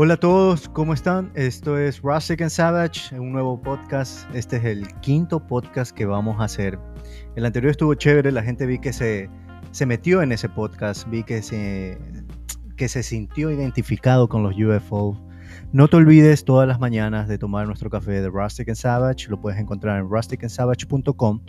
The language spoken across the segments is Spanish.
Hola a todos, ¿cómo están? Esto es Rustic and Savage, un nuevo podcast. Este es el quinto podcast que vamos a hacer. El anterior estuvo chévere, la gente vi que se, se metió en ese podcast, vi que se, que se sintió identificado con los UFO. No te olvides todas las mañanas de tomar nuestro café de Rustic and Savage, lo puedes encontrar en rusticandsavage.com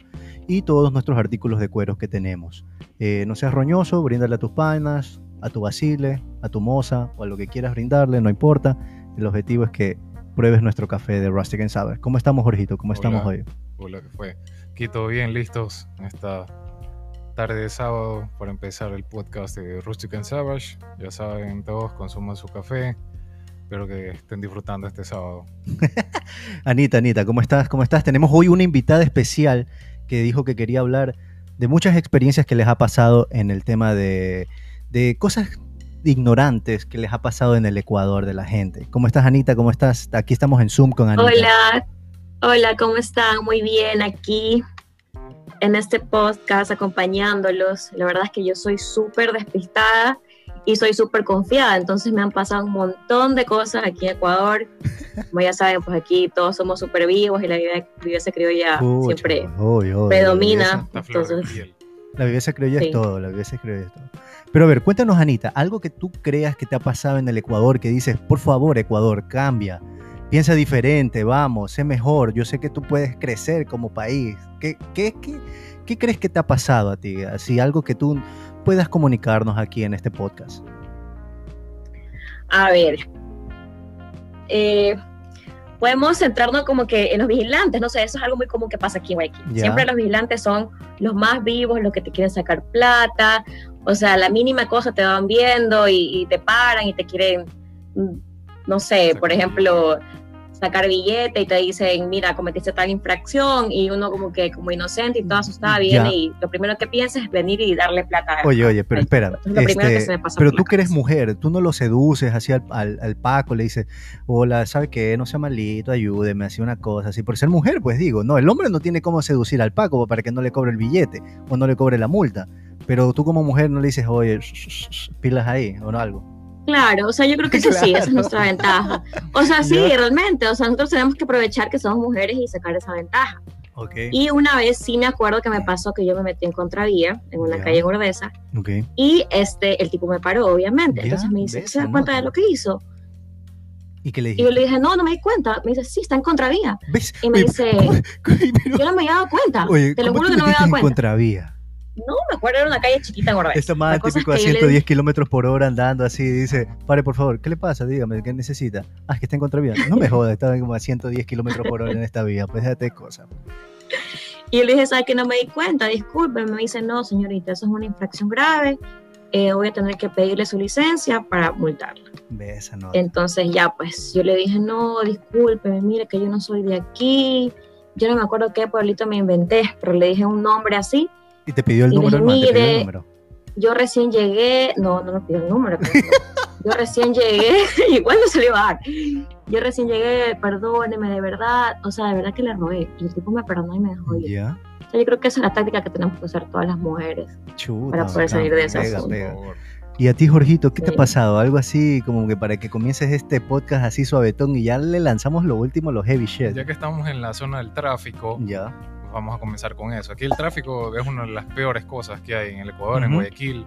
y todos nuestros artículos de cueros que tenemos. Eh, no seas roñoso, bríndale a tus panas, a tu basile, a tu moza o a lo que quieras brindarle, no importa. El objetivo es que pruebes nuestro café de Rustic and Savage. ¿Cómo estamos, Jorgito? ¿Cómo estamos hoy? Hola, ¿qué fue? Aquí todo bien, listos esta tarde de sábado para empezar el podcast de Rustic and Savage. Ya saben, todos consuman su café. Espero que estén disfrutando este sábado. Anita, Anita, ¿cómo estás? ¿Cómo estás? Tenemos hoy una invitada especial que dijo que quería hablar de muchas experiencias que les ha pasado en el tema de de cosas ignorantes que les ha pasado en el Ecuador de la gente. ¿Cómo estás, Anita? ¿Cómo estás? Aquí estamos en Zoom con Anita. Hola, hola, ¿cómo están? Muy bien, aquí en este podcast acompañándolos. La verdad es que yo soy súper despistada y soy súper confiada, entonces me han pasado un montón de cosas aquí en Ecuador. Como ya saben, pues aquí todos somos súper vivos y la vida, vida se ya siempre predomina. Entonces, la viveza criolla es todo, la viveza criolla es todo. Pero a ver, cuéntanos, Anita, algo que tú creas que te ha pasado en el Ecuador, que dices, por favor, Ecuador, cambia, piensa diferente, vamos, sé mejor, yo sé que tú puedes crecer como país. ¿Qué, qué, qué, qué crees que te ha pasado a ti? Así, algo que tú puedas comunicarnos aquí en este podcast. A ver, eh, podemos centrarnos como que en los vigilantes, no sé, eso es algo muy común que pasa aquí en Guayaquil. Siempre los vigilantes son los más vivos, los que te quieren sacar plata, o sea, la mínima cosa te van viendo y, y te paran y te quieren, mm, no sé, por ejemplo, sacar billete y te dicen, mira, cometiste tal infracción y uno como que como inocente y todo asustado viene y lo primero que piensas es venir y darle plata. Oye, oye, pero espera, este, pero tú que eres mujer, tú no lo seduces así al, al, Paco, le dices, hola, ¿sabe qué? No sea malito, ayúdeme, así una cosa, así por ser mujer, pues digo, no, el hombre no tiene cómo seducir al Paco para que no le cobre el billete o no le cobre la multa, pero tú como mujer no le dices, oye, pilas ahí o no algo. Claro, o sea, yo creo que eso sí, esa es nuestra ventaja. O sea, sí, realmente, o sea, nosotros tenemos que aprovechar que somos mujeres y sacar esa ventaja. Okay. Y una vez sí me acuerdo que me pasó que yo me metí en contravía en una calle gordesa okay. y este el tipo me paró obviamente entonces me dice ¿se da cuenta de lo que hizo? ¿Y, qué le y yo le dije no no me di cuenta me dice sí está en contravía ¿Ves? y me dice yo no me había dado cuenta te lo juro que no me había dado cuenta contravía? No, me acuerdo, era una calle chiquita gorda. Esta más típico a 110 kilómetros por hora andando así, dice, pare por favor, ¿qué le pasa? Dígame, ¿qué necesita? Ah, es que está en contravía. No me jodas, estaba como a 110 kilómetros por hora en esta vía, pues déjate cosas. Y yo le dije, ¿sabes que no me di cuenta? Disculpe, me dice, no, señorita, eso es una infracción grave, eh, voy a tener que pedirle su licencia para multarla. Esa no. Entonces ya, pues yo le dije, no, disculpe, mire que yo no soy de aquí, yo no me acuerdo qué pueblito me inventé, pero le dije un nombre así y te pidió el número, número. Yo recién llegué, no, no me pidió el número. yo recién llegué, igual no se le iba a dar. Yo recién llegué, perdóneme, de verdad, o sea, de verdad que le robé. Y el tipo me perdonó y me dejó ir. ¿Ya? O sea, yo creo que esa es la táctica que tenemos que usar todas las mujeres para poder salir de esa Y a ti, Jorgito, ¿qué te ha pasado? Algo así como que para que comiences este podcast así suavetón y ya le lanzamos lo último, los heavy shit. Ya que estamos en la zona del tráfico, ya vamos a comenzar con eso. Aquí el tráfico es una de las peores cosas que hay en el Ecuador, en Guayaquil.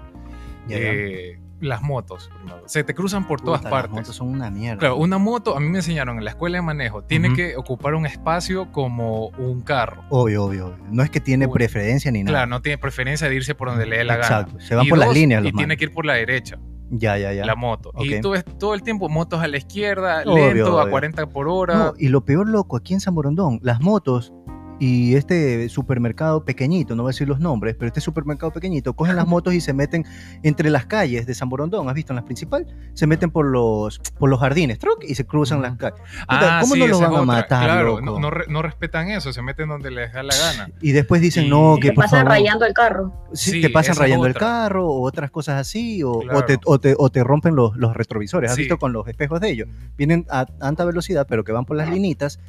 Eh, las motos, primero. Se te cruzan por todas partes. Las motos son una mierda. Claro, una moto, a mí me enseñaron en la escuela de manejo, tiene que ocupar un espacio como un carro. Obvio, obvio. No es que tiene preferencia ni nada. Claro, no tiene preferencia de irse por donde le dé la gana. Exacto, se van por las líneas. y tiene que ir por la derecha. Ya, ya, ya. La moto. Y tú ves todo el tiempo motos a la izquierda, lento, a 40 por hora. y lo peor, loco, aquí en San Borondón, las motos y este supermercado pequeñito, no voy a decir los nombres, pero este supermercado pequeñito, cogen las motos y se meten entre las calles de San Borondón, ¿has visto en las principales? Se meten por los, por los jardines, truck, y se cruzan las calles. Ah, ¿Cómo no los van a matar? Claro, no, no, respetan eso, se meten donde les da la gana. Y después dicen, no, que te pasan rayando el carro. Sí, te pasan rayando el carro o otras cosas así, o, te, o, te, o te, rompen los, los retrovisores, ¿has visto con los espejos de ellos? Vienen a alta velocidad, pero que van por las linitas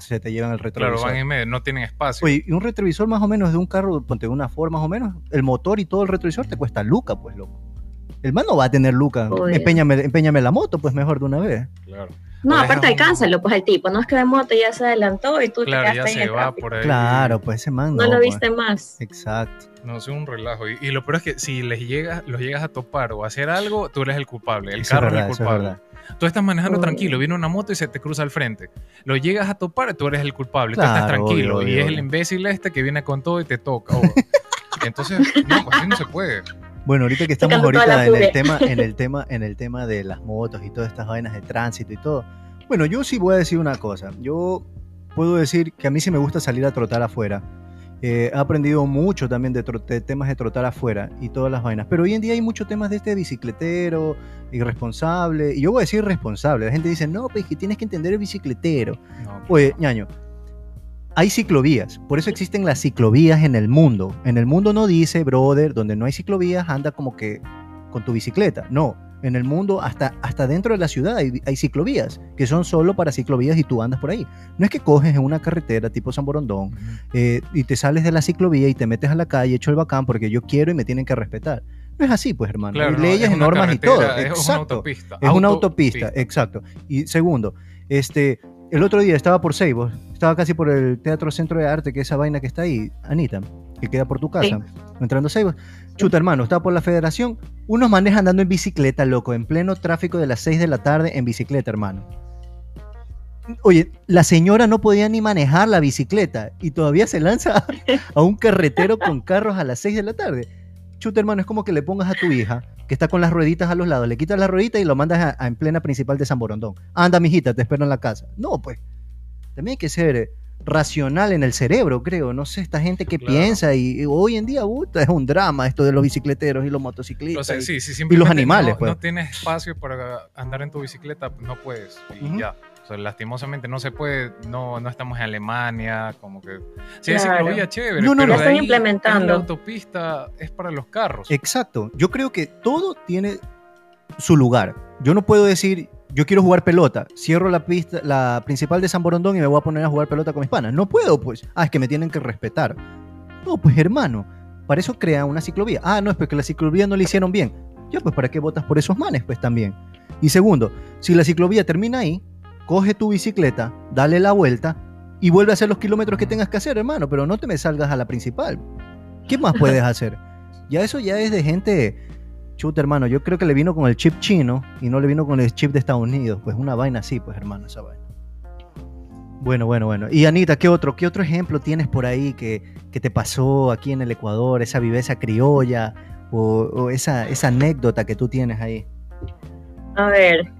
se te llevan el retrovisor. Claro, van en medio, no tienen espacio. Oye, y un retrovisor más o menos de un carro, ponte de una forma más o menos, el motor y todo el retrovisor te cuesta luca, pues, loco. El man no va a tener lucas. Obvio. Empeñame, empeñame la moto, pues mejor de una vez. Claro. No, Pues aparte alcánzalo, pues el tipo, no es que de moto ya se adelantó y tú Claro, te ya quedaste ahí en se el va por ahí. Claro, pues ese man no. No lo pues. viste más. Exacto. No, es un relajo. Y, y lo peor es que si les llegas, los llegas a topar o a hacer algo, tú eres el culpable. El Eso es carro verdad, es eso el es culpable. Tú estás manejando Obvio. tranquilo, viene una moto y se te cruza al frente. Lo llegas a topar, tú eres el culpable. tú estás Claro, tranquilo. obvio, y obvio, es el imbécil este que viene con todo y te toca. Entonces, no, pues así no se puede. Bueno, ahorita que estamos ahorita en el tema, en el tema, en el tema de las motos y todas estas vainas de tránsito y todo. Bueno, yo sí voy a decir una cosa. Yo puedo decir que a mí sí me gusta salir a trotar afuera. Eh, he aprendido mucho también de, de temas de trotar afuera y todas las vainas. Pero hoy en día hay muchos temas de este bicicletero, irresponsable. Y yo voy a decir responsable. La gente dice, no, pues que tienes que entender el bicicletero. No, Oye, ñaño, hay ciclovías, por eso existen las ciclovías en el mundo. En el mundo no dice, brother, donde no hay ciclovías, anda como que con tu bicicleta. No, en el mundo, hasta, hasta dentro de la ciudad hay, hay ciclovías, que son solo para ciclovías y tú andas por ahí. No es que coges en una carretera tipo San Borondón eh, y te sales de la ciclovía y te metes a la calle hecho el bacán porque yo quiero y me tienen que respetar. No es así, pues, hermano. Claro, hay no, leyes, es una normas y todo. Es una Exacto. autopista. Es una Autopista. autopista, exacto. Y segundo, este, el otro día estaba por Seibos, estaba casi por el Teatro Centro de Arte, que es esa vaina que está ahí, Anita, que queda por tu casa, entrando a Seibos. Chuta, hermano, estaba por la federación, unos manes andando en bicicleta, loco, en pleno tráfico de las 6 de la tarde en bicicleta, hermano. Oye, la señora no podía ni manejar la bicicleta y todavía se lanza a un carretero con carros a las 6 de la tarde. Chuta, hermano, es como que le pongas a tu hija, que está con las rueditas a los lados, le quitas la ruedita y lo mandas a, a en plena principal de San Borondón. Anda, mijita, te espero en la casa. No, pues. También hay que ser eh, racional en el cerebro, creo. No sé, esta gente que Claro. piensa y, y hoy en día puta, es un drama esto de los bicicleteros y los O motociclistas. sea, y- sí, si simplemente animales, no, pues. no tienes espacio para andar en tu bicicleta, no puedes. Y ya. O sea, lastimosamente no se puede, no, no estamos en Alemania, como que... Sí, hay Claro. ciclovía chévere, No, no, pero La están ahí implementando. en la autopista es para los carros. Exacto. Yo creo que todo tiene su lugar. Yo no puedo decir, yo quiero jugar pelota, cierro la pista, la principal de San Borondón y me voy a poner a jugar pelota con mis panas. No puedo, pues. Ah, es que me tienen que respetar. No, pues hermano, para eso crea una ciclovía. Ah, no, es porque la ciclovía no la hicieron bien. Ya, pues, ¿para qué votas por esos manes? Pues también. Y segundo, si la ciclovía termina ahí, coge tu bicicleta, dale la vuelta y vuelve a hacer los kilómetros que tengas que hacer, hermano, pero no te me salgas a la principal. ¿Qué más puedes hacer? Ya eso ya es de gente chuta, hermano. Yo creo que le vino con el chip chino y no le vino con el chip de Estados Unidos. Pues una vaina así, pues, hermano, esa vaina. Bueno, bueno, bueno. Y Anita, ¿qué otro, qué otro ejemplo tienes por ahí que, que te pasó aquí en el Ecuador? Esa viveza criolla o, esa, esa anécdota que tú tienes ahí. A ver,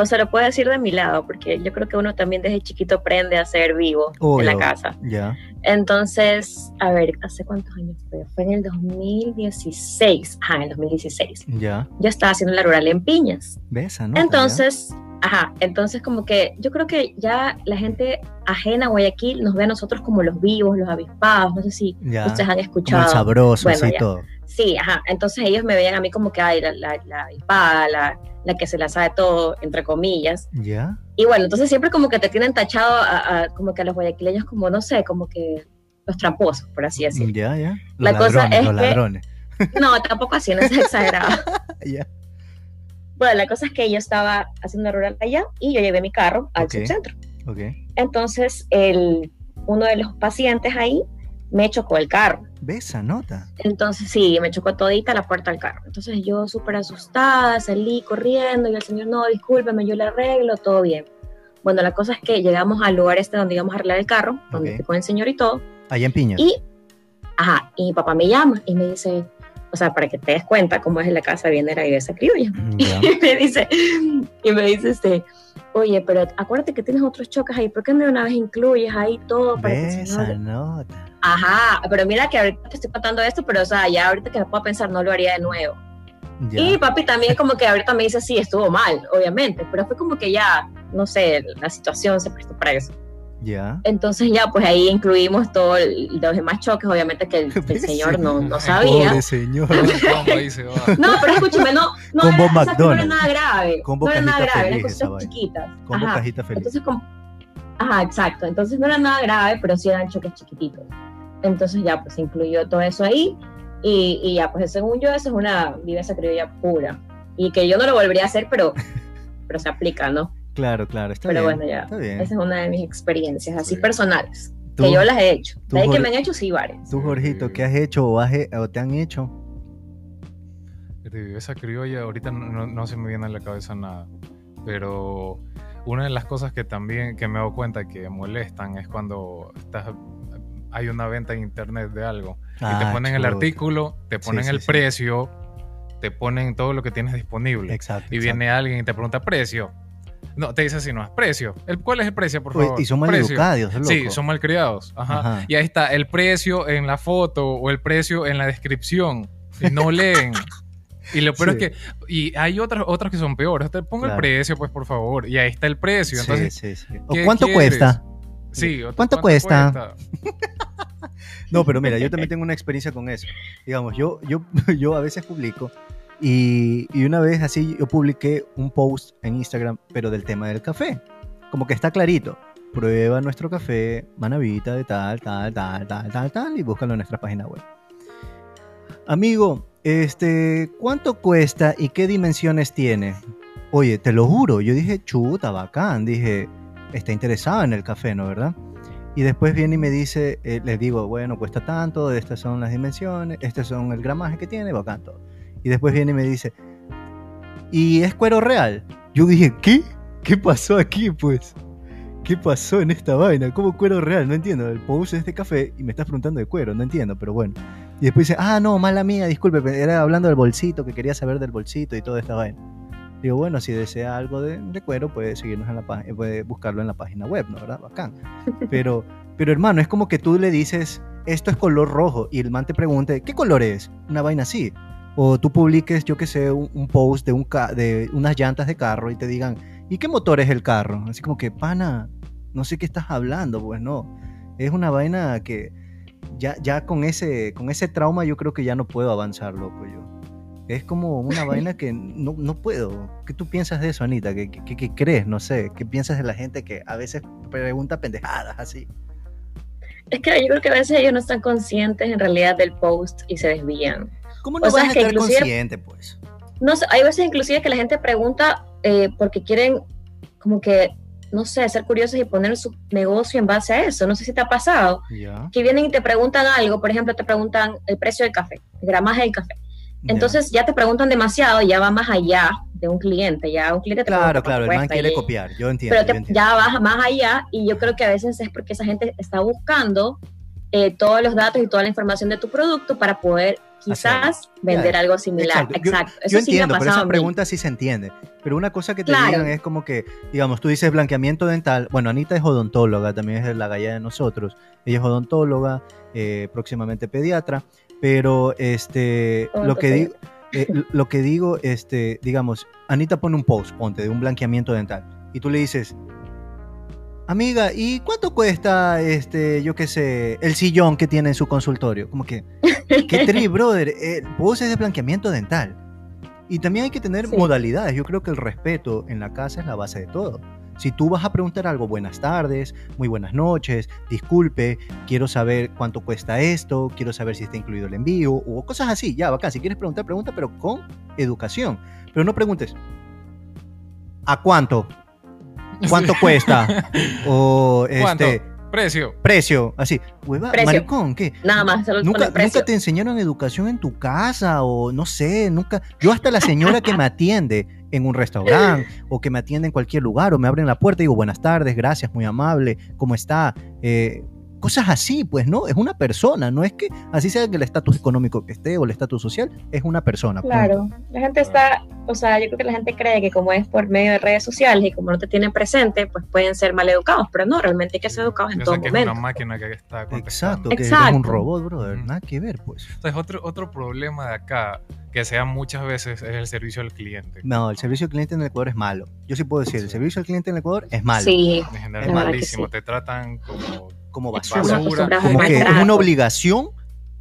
o se lo puedo decir de mi lado, porque yo creo que uno también desde chiquito aprende a ser vivo en la casa. Ya. Entonces, a ver, ¿hace cuántos años fue? Fue en el 2016. Ajá, en el 2016. Ya. Yo estaba haciendo la rural en Piñas. ¿Ves? Anota, Entonces, ajá, entonces como que yo creo que ya la gente ajena a Guayaquil nos ve a nosotros como los vivos, los avispados, no sé si Ya. ustedes han Como el escuchado. sabroso, Bueno, ya. todo. Sí, ajá, entonces ellos me veían a mí como que, ay, la, la, la avispada, la, la que se la sabe todo, entre comillas. Ya. Y bueno, entonces siempre como que te tienen tachado a, a- como que a los guayaquileños como, no sé, como que los tramposos, por así decirlo. Ya, ya. Los La cosa ladrones, es los que- ladrones. No, tampoco así, no es exagerado. Ya. Bueno, la cosa es que yo estaba haciendo rural allá y yo llevé mi carro al Ok. subcentro. Ok. Entonces, el, uno de los pacientes ahí me chocó el carro. ¿Ves? Anota. Entonces, sí, me chocó todita la puerta del carro. Entonces, yo súper asustada, salí corriendo y el señor, no, discúlpeme, yo le arreglo, todo bien. Bueno, la cosa es que llegamos al lugar este donde íbamos a arreglar el carro, donde Ok. fui con el señor y todo. Allá en Piña. Y, ajá, y mi papá me llama y me dice, o sea, para que te des cuenta cómo es la casa bien de la iglesia criolla. Ya. Y me dice, y me dice este, oye, pero acuérdate que tienes otros choques ahí, ¿por qué no de una vez incluyes ahí todo para que el ¿Ves? Ajá, pero mira que ahorita te estoy contando esto, pero o sea, ya ahorita que me puedo pensar no lo haría de nuevo. Ya. Y papi también como que ahorita me dice, sí, estuvo mal, obviamente, pero fue como que ya, no sé, la situación se prestó para eso. Ya. Entonces ya, pues ahí incluimos todos los demás choques, obviamente que el, el señor no, no sabía. Pobre señor. Combo. No, pero escúchame, no, no, Combo era, o sea, que no era nada grave. Combo no era nada grave, eran cosas chiquitas. Como Ajá. cajita feliz. Entonces, como, ajá, exacto. Entonces no era nada grave, pero sí eran choques chiquititos. Entonces ya, pues se incluyó todo eso ahí. Y, ya, pues según yo, eso es una viveza criolla pura. Y que yo no lo volvería a hacer, pero, pero se aplica, ¿no? Claro, claro, está pero bien. bueno, ya. Esa es una de mis experiencias así personales. que yo las he hecho. De ahí que me han hecho, sí, varias. Tú, Jorgito, ¿qué has hecho o, o te han hecho? De viveza criolla, ahorita no, no se me viene a la cabeza nada. Pero una de las cosas que también que me dado cuenta que molestan es cuando estás hay una venta en internet de algo y te ah, ponen el artículo, te ponen el precio, te ponen todo lo que tienes disponible. Exacto. Y viene alguien y te pregunta precio. No, te dice así, no es precio. El, ¿Cuál es el precio, por favor? Y son mal educados, Sí, son mal criados. Ajá. Y ahí está el precio en la foto o el precio en la descripción. Y no leen. Y lo peor es que. Y hay otras, otras que son peores. Te pongo el precio, pues, por favor. Y ahí está el precio. Entonces, sí, sí, ¿O cuánto cuesta? Sí, ¿cuánto, cuesta? no, pero mira, yo también tengo una experiencia con eso. Digamos, yo, yo, yo a veces publico. Y, y una vez así yo publiqué un post en Instagram, pero del tema del café. Como que está clarito prueba nuestro café Manavita de tal, tal, tal, tal, tal, tal y búscalo en nuestra página web. Amigo, este, ¿cuánto cuesta y qué dimensiones tiene? Oye, te lo juro, yo dije, chuta, bacán, dije, está interesado en el café, ¿no? ¿Verdad? Y después viene y me dice, eh, le digo, bueno, cuesta tanto, estas son las dimensiones, este son el gramaje que tiene, bacán todo. Y después viene y me dice, ¿y es cuero real? Yo dije, ¿qué? ¿Qué pasó aquí, pues? ¿Qué pasó en esta vaina? ¿Cómo cuero real? No entiendo. El post es de café y me estás preguntando de cuero, no entiendo, pero bueno. Y después dice, ah, no, mala mía, disculpe, era hablando del bolsito, que quería saber del bolsito y toda esta vaina. Digo, bueno, si desea algo de, cuero, puede seguirnos en la página, puede buscarlo en la página web, ¿no? ¿Verdad? Bacán. Pero, pero hermano, es como que tú le dices, esto es color rojo, y el man te pregunte, ¿qué color es? Una vaina así. O tú publiques, yo que sé, un, post de, un de unas llantas de carro y te digan, ¿y qué motor es el carro? Así como que, pana, no sé qué estás hablando, pues no. Es una vaina que ya, ya con, ese, con ese trauma yo creo que ya no puedo avanzar, loco, yo. Es como una vaina que no, no puedo. ¿Qué tú piensas de eso, Anita? ¿Qué, ¿Qué, crees? No sé. ¿Qué piensas de la gente que a veces pregunta pendejadas así? Es que yo creo que a veces ellos no están conscientes en realidad del post y se desvían. ¿Cómo no vas a estar consciente, pues? No hay veces inclusive que la gente pregunta eh, porque quieren como que no sé, ser curiosos y poner su negocio en base a eso. No sé si te ha pasado. Que vienen y te preguntan algo, por ejemplo, te preguntan el precio del café, el gramaje del café. Entonces ya te preguntan demasiado, ya va más allá de un cliente, ya un cliente te Claro, claro, el man quiere copiar, yo entiendo. Pero ya va más allá y yo creo que a veces es porque esa gente está buscando eh, todos los datos y toda la información de tu producto para poder quizás vender algo similar. Exacto. Yo, Eso entiendo, pero esa pregunta sí se entiende. Pero una cosa que te digan es como que, digamos, tú dices blanqueamiento dental. Bueno, Anita es odontóloga, también es la galla de nosotros. Ella es odontóloga, eh, próximamente pediatra. Pero este, lo que digo. Eh, lo que digo, este, digamos, Anita pone un post, ponte, de un blanqueamiento dental. Y tú le dices, amiga, ¿y cuánto cuesta, este, yo qué sé, el sillón que tiene en su consultorio? Como que, qué tri, brother, eh, vos es de blanqueamiento dental. Y también hay que tener modalidades. Yo creo que el respeto en la casa es la base de todo. Si tú vas a preguntar algo, buenas tardes, muy buenas noches, disculpe, quiero saber cuánto cuesta esto, quiero saber si está incluido el envío, o cosas así, ya, bacán. Si quieres preguntar, pregunta, pero con educación. Pero no preguntes, ¿a cuánto? ¿Cuánto cuesta? O este. Precio. Precio, así. Hueva, maricón, ¿qué? Nada más, ¿Nunca, ¿Nunca te enseñaron educación en tu casa? O no sé, nunca. Yo hasta la señora que me atiende en un restaurante o que me atiende en cualquier lugar o me abren la puerta y digo buenas tardes, gracias, muy amable, ¿cómo está? Eh, Cosas así, pues, ¿no? Es una persona, no es que así sea que el estatus económico que esté o el estatus social, es una persona. Claro, la gente está, o sea, yo creo que la gente cree que como es por medio de redes sociales y como no te tienen presente, pues pueden ser mal educados, pero no, realmente hay que ser educados en todo momento. Es una máquina que está Exacto, que es un robot, brother, nada que ver, pues. Entonces, otro, otro problema de acá, que sea muchas veces, es el servicio al cliente. No, el servicio al cliente en el Ecuador es malo. Yo sí puedo decir, el servicio al cliente en el Ecuador es malo. Sí. En general es malísimo, te tratan como como basura. Como que es una obligación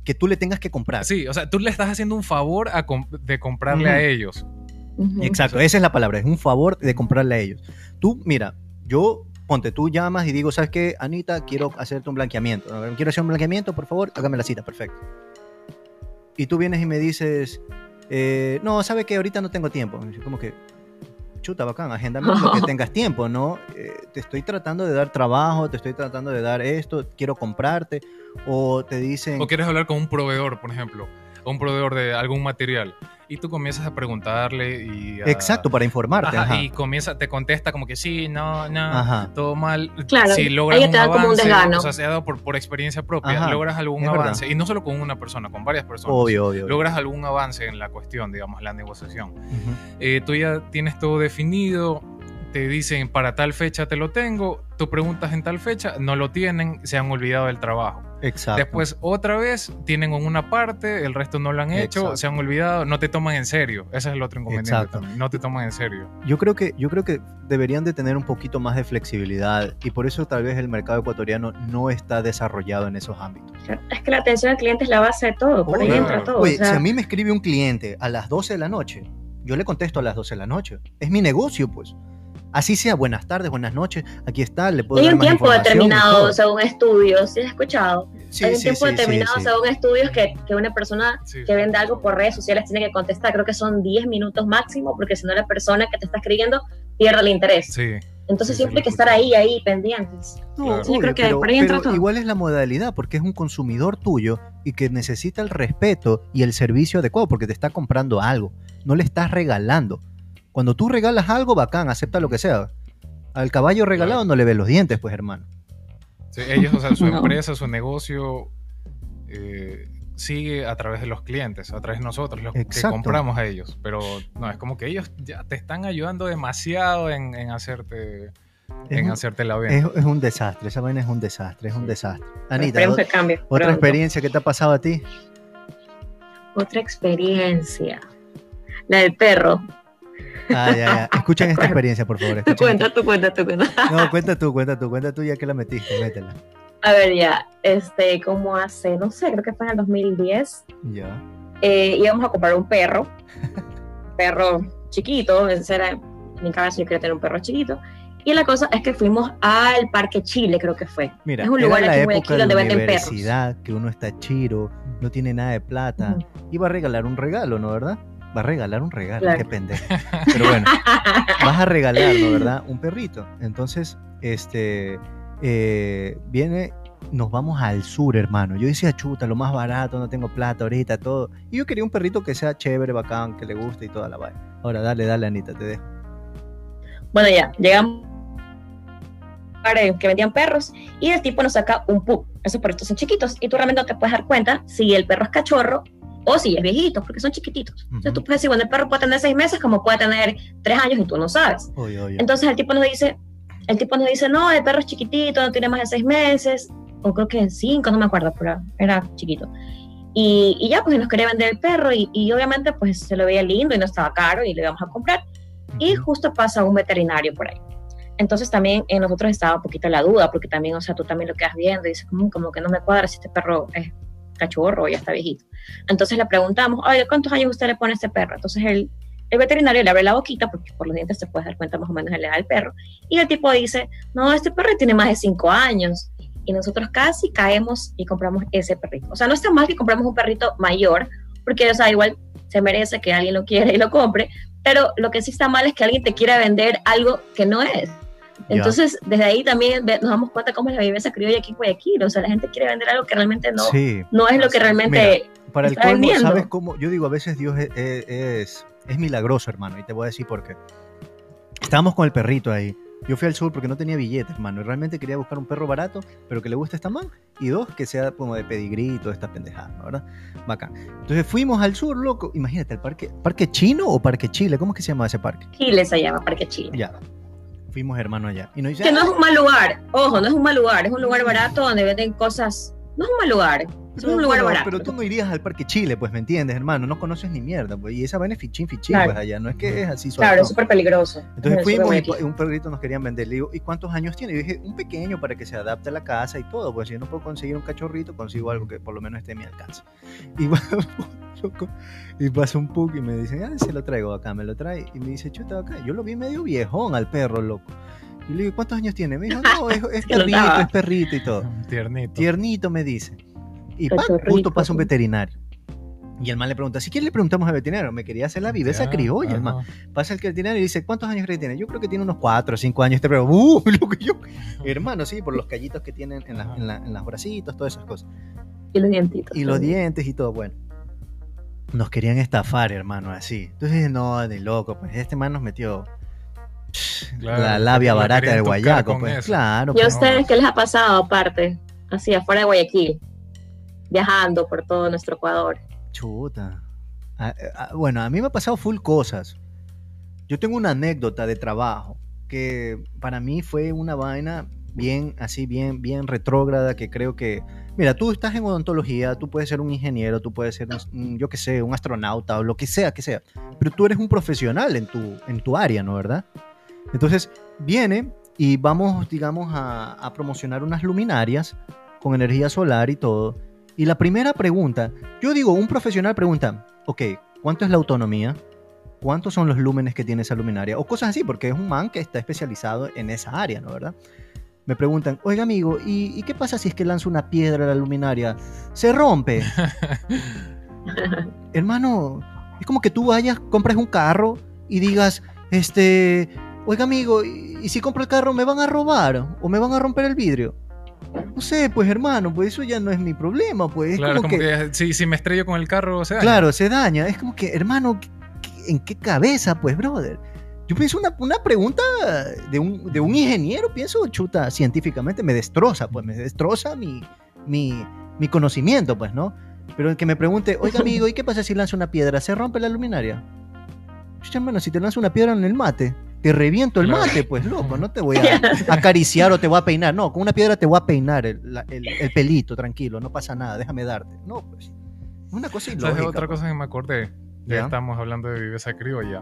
que tú le tengas que comprar. Sí, o sea, tú le estás haciendo un favor de comprarle a ellos. Exacto, esa es la palabra, es un favor de comprarle a ellos. Tú, mira, yo, ponte, tú llamas y digo, ¿sabes qué, Anita? Quiero hacerte un blanqueamiento. Quiero hacer un blanqueamiento, por favor, hágame la cita, perfecto. y tú vienes y me dices, eh, no, sabe que ahorita no tengo tiempo. Como que, chuta, bacán, agéndame lo que tengas tiempo, ¿no? Eh, te estoy tratando de dar trabajo, te estoy tratando de dar esto, quiero comprarte, o te dicen... O quieres hablar con un proveedor, por ejemplo, o un proveedor de algún material y tú comienzas a preguntarle y... Exacto, para informarte. Y comienza, te contesta como que sí, no, no, todo mal. Claro, si logras un avance, o sea, se ha dado por, por experiencia propia, logras algún avance, y no solo con una persona, con varias personas. Obvio, obvio. Logras algún avance en la cuestión, digamos, la negociación. Eh, tú ya tienes todo definido, te dicen para tal fecha te lo tengo, tú preguntas en tal fecha, no lo tienen, se han olvidado del trabajo. Exacto. Después otra vez tienen una parte, el resto no lo han hecho, se han olvidado, no te toman en serio. Ese es el otro inconveniente también. No te toman en serio. Yo creo que yo creo que deberían de tener un poquito más de flexibilidad y por eso tal vez el mercado ecuatoriano no está desarrollado en esos ámbitos. Es que la atención al cliente es la base de todo, por ahí entra todo. Oye, si a mí me escribe un cliente a las 12 de la noche, yo le contesto a las 12 de la noche. Es mi negocio, pues. Así sea, buenas tardes, buenas noches, aquí está, le puedo Hay un tiempo determinado según estudios, ¿sí has escuchado? Hay un tiempo determinado según estudios que, que una persona que vende algo por redes sociales tiene que contestar, creo que son 10 minutos máximo, porque si no la persona que te está escribiendo pierde el interés. Entonces siempre hay que estar ahí, ahí, pendientes. No, creo que por ahí entra todo. Igual es la modalidad, porque es un consumidor tuyo y que necesita el respeto y el servicio adecuado, porque te está comprando algo, no le estás regalando. Cuando tú regalas algo, bacán, acepta lo que sea. Al caballo regalado no le ves los dientes, pues, hermano. Sí, ellos, o sea, su empresa, su negocio eh, sigue a través de los clientes, a través de nosotros, los que compramos a ellos. Pero no, es como que ellos ya te están ayudando demasiado en, hacerte en hacerte la venta. Es, un desastre, esa vaina es un desastre, es un desastre. Anita, otra experiencia que te ha pasado a ti. Otra experiencia. La del perro. Ah, ya, ya. Escuchen esta experiencia, por favor. Tu cuenta, tu cuenta, cuenta. No, cuenta tú, cuenta tú, cuenta tú ya que la metiste, métela. A ver, ya, este, como hace, no sé, creo que fue en el 2010. Ya. Eh, íbamos a comprar un perro, perro chiquito, ese era, en mi cabeza yo quería tener un perro chiquito. Y la cosa es que fuimos al Parque Chile, creo que fue. Mira, es un lugar aquí, aquí donde venden perros. que uno está chiro, no tiene nada de plata, iba a regalar un regalo, ¿no, verdad? Va a regalar un regalo, qué pendejo. Pero bueno, vas a regalarlo, ¿verdad? Un perrito. Entonces, este, eh, viene, nos vamos al sur, hermano. Yo decía, chuta, lo más barato, no tengo plata ahorita, todo. Y yo quería un perrito que sea chévere, bacán, que le guste y toda la vaina. Ahora, dale, dale, Anita, te dejo. Bueno, ya, llegamos que vendían perros y el tipo nos saca un pug. Esos perritos son chiquitos y tú realmente no te puedes dar cuenta si el perro es cachorro o si es viejito, porque son chiquititos. Entonces tú puedes decir, bueno, el perro puede tener seis meses como puede tener tres años y tú no sabes. Entonces el tipo nos dice, el tipo nos dice, no, el perro es chiquitito, no tiene más de seis meses, o creo que cinco, no me acuerdo, pero era chiquito. Y, y ya, pues nos quería vender el perro y, y, obviamente pues se lo veía lindo y no estaba caro y le íbamos a comprar. Y justo pasa un veterinario por ahí. Entonces también en nosotros estaba un poquito la duda, porque también, o sea, tú también lo quedas viendo y dices, como, como que no me cuadra si este perro es cachorro, ya está viejito. Entonces le preguntamos, oye, ¿cuántos años usted le pone a este perro? Entonces el, el veterinario le abre la boquita, porque por los dientes se puede dar cuenta más o menos de la edad del perro, y el tipo dice, no, este perro tiene más de cinco años. Y nosotros casi caemos y compramos ese perrito. O sea, no está mal que compramos un perrito mayor, porque, o sea, igual se merece que alguien lo quiera y lo compre, pero lo que sí está mal es que alguien te quiera vender algo que no es. Entonces, desde ahí también nos damos cuenta cómo es la vivencia criolla aquí en Guayaquil. O sea, la gente quiere vender algo que realmente no, no es lo que realmente. para el colmo, ¿sabes cómo? Yo digo, a veces Dios es, es, es, milagroso, hermano, y te voy a decir por qué. Estábamos con el perrito ahí. Yo fui al sur porque no tenía billetes, hermano. Y realmente quería buscar un perro barato, pero que le guste esta man. Y dos, que sea como de pedigrí y toda esta pendejada, ¿verdad? Bacán. Entonces fuimos al sur, loco. Imagínate, ¿el parque, parque chino o parque Chile? ¿Cómo es que se llama ese parque? Chile se llama, Parque Chile. Ya fuimos hermano allá. Y que no es un mal lugar, ojo, no es un mal lugar, es un lugar barato donde venden cosas, no es un mal lugar, es un lugar barato. Pero tú no irías al Parque Chile, pues, ¿me entiendes, hermano? No conoces ni mierda, pues, y esa vaina es fichín, fichín, pues, allá, no es que es así solo. Claro, es súper peligroso. Entonces fuimos y un perrito nos querían vender, le digo, ¿y cuántos años tiene? Y dije, un pequeño para que se adapte a la casa y todo, pues, si yo no puedo conseguir un cachorrito, consigo algo que por lo menos esté en mi alcance. Y loco, y pasa un pug y me dice, ah, se lo traigo acá, me lo trae, y me dice, chuta acá, yo lo vi medio viejón al perro, loco. Y le digo, ¿cuántos años tiene? Me dijo, no, es, perrito, es perrito y todo. Tiernito. Tiernito me dice. Y justo pasa un veterinario. Y el man le pregunta, si quiere le preguntamos al veterinario, me quería hacer la viveza Ya, criolla, el man. Pasa el veterinario y dice, ¿cuántos años tiene? Yo creo que tiene unos 4 o 5 años. Este pero, ¡uh! Lo que yo... Hermano, sí, por los callitos que tienen en, la- en, la- en los bracitos, todas esas cosas. Y los dientitos. Y los también. dientes y todo, bueno. Nos querían estafar, hermano, así. Entonces, no, de loco, pues este man nos metió Claro, la labia barata querían del guayaco, pues. eso. Claro, ¿Y a pues. ustedes qué les ha pasado aparte? Así, afuera de Guayaquil. Viajando por todo nuestro Ecuador. Chuta. Ah, ah, bueno, a mí me ha pasado full cosas. Yo tengo una anécdota de trabajo que para mí fue una vaina bien, así, bien, bien retrógrada que creo que... Mira, tú estás en odontología, tú puedes ser un ingeniero, tú puedes ser, un, yo qué sé, un astronauta o lo que sea que sea, pero tú eres un profesional en tu, en tu área, ¿no? ¿Verdad? Entonces, viene y vamos, digamos, a, a promocionar unas luminarias con energía solar y todo. Y la primera pregunta, yo digo, un profesional pregunta, ok, ¿cuánto es la autonomía? ¿Cuántos son los lúmenes que tiene esa luminaria? O cosas así, porque es un man que está especializado en esa área, ¿no? ¿Verdad? Me preguntan, oiga amigo, ¿y, y qué pasa si es que lanzo una piedra a la luminaria? Se rompe. Hermano, es como que tú vayas, compres un carro y digas, este, oiga amigo, ¿y, y si compro el carro me van a robar o me van a romper el vidrio? No sé, pues hermano, pues eso ya no es mi problema, pues es Claro, como, como que, que, si, si me estrello con el carro, se daña. claro, se daña, es como que, hermano, ¿qué- qué- ¿en qué cabeza, pues, brother? Yo pienso una, una pregunta de un, de un ingeniero, pienso, chuta, científicamente, me destroza, pues, me destroza mi, mi, mi conocimiento, pues, ¿no? Pero el que me pregunte, oiga amigo, ¿y qué pasa si lanzo una piedra? ¿Se rompe la luminaria? Chucha, hermano, si te lanzo una piedra en el mate, te reviento el mate, pues, loco, no te voy a acariciar o te voy a peinar. No, con una piedra te voy a peinar el, la- el- el pelito, tranquilo, no pasa nada, déjame darte. No, pues, es una cosa ¿Sabes ilógica. de otra pues. cosa que me acordé? Ya ¿Ya? estamos hablando de viveza criolla.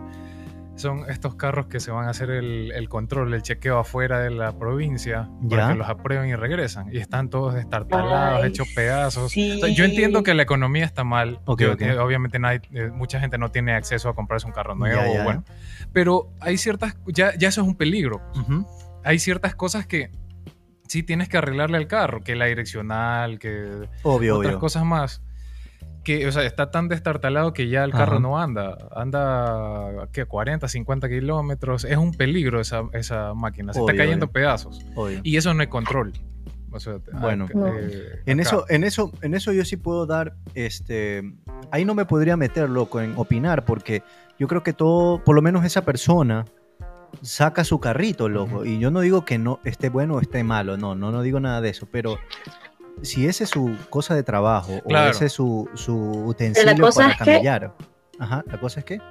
Son estos carros que se van a hacer el, el control, el chequeo afuera de la provincia ¿Ya? para que los aprueben y regresan. Y están todos destartalados, Ay, hechos pedazos. sí. O sea, yo entiendo que la economía está mal. Ok, Yo- ok. eh, Obviamente nadie- eh, mucha gente no tiene acceso a comprarse un carro nuevo. Ya, ya, bueno. Pero hay ciertas, ya, ya eso es un peligro. Hay ciertas cosas que sí tienes que arreglarle al carro, que la direccional, que Obvio, otras obvio. cosas más. Que, o sea, está tan destartalado que ya el carro Ajá. no anda. Anda, ¿qué? 40, 50 kilómetros. Es un peligro esa, esa máquina. Se Obvio, está cayendo obvio. pedazos. obvio. Y eso no hay control. O sea, Bueno. acá- No. eh, En eso, en eso, en eso yo sí puedo dar, este, ahí no me podría meter loco en opinar porque yo creo que todo, por lo menos esa persona saca su carrito, loco. Ujú. Y yo no digo que no esté bueno o esté malo, no, no, no digo nada de eso, pero si ese es su cosa de trabajo Claro. o ese es su, su utensilio cosa para es que- camellar, ajá, la cosa es que,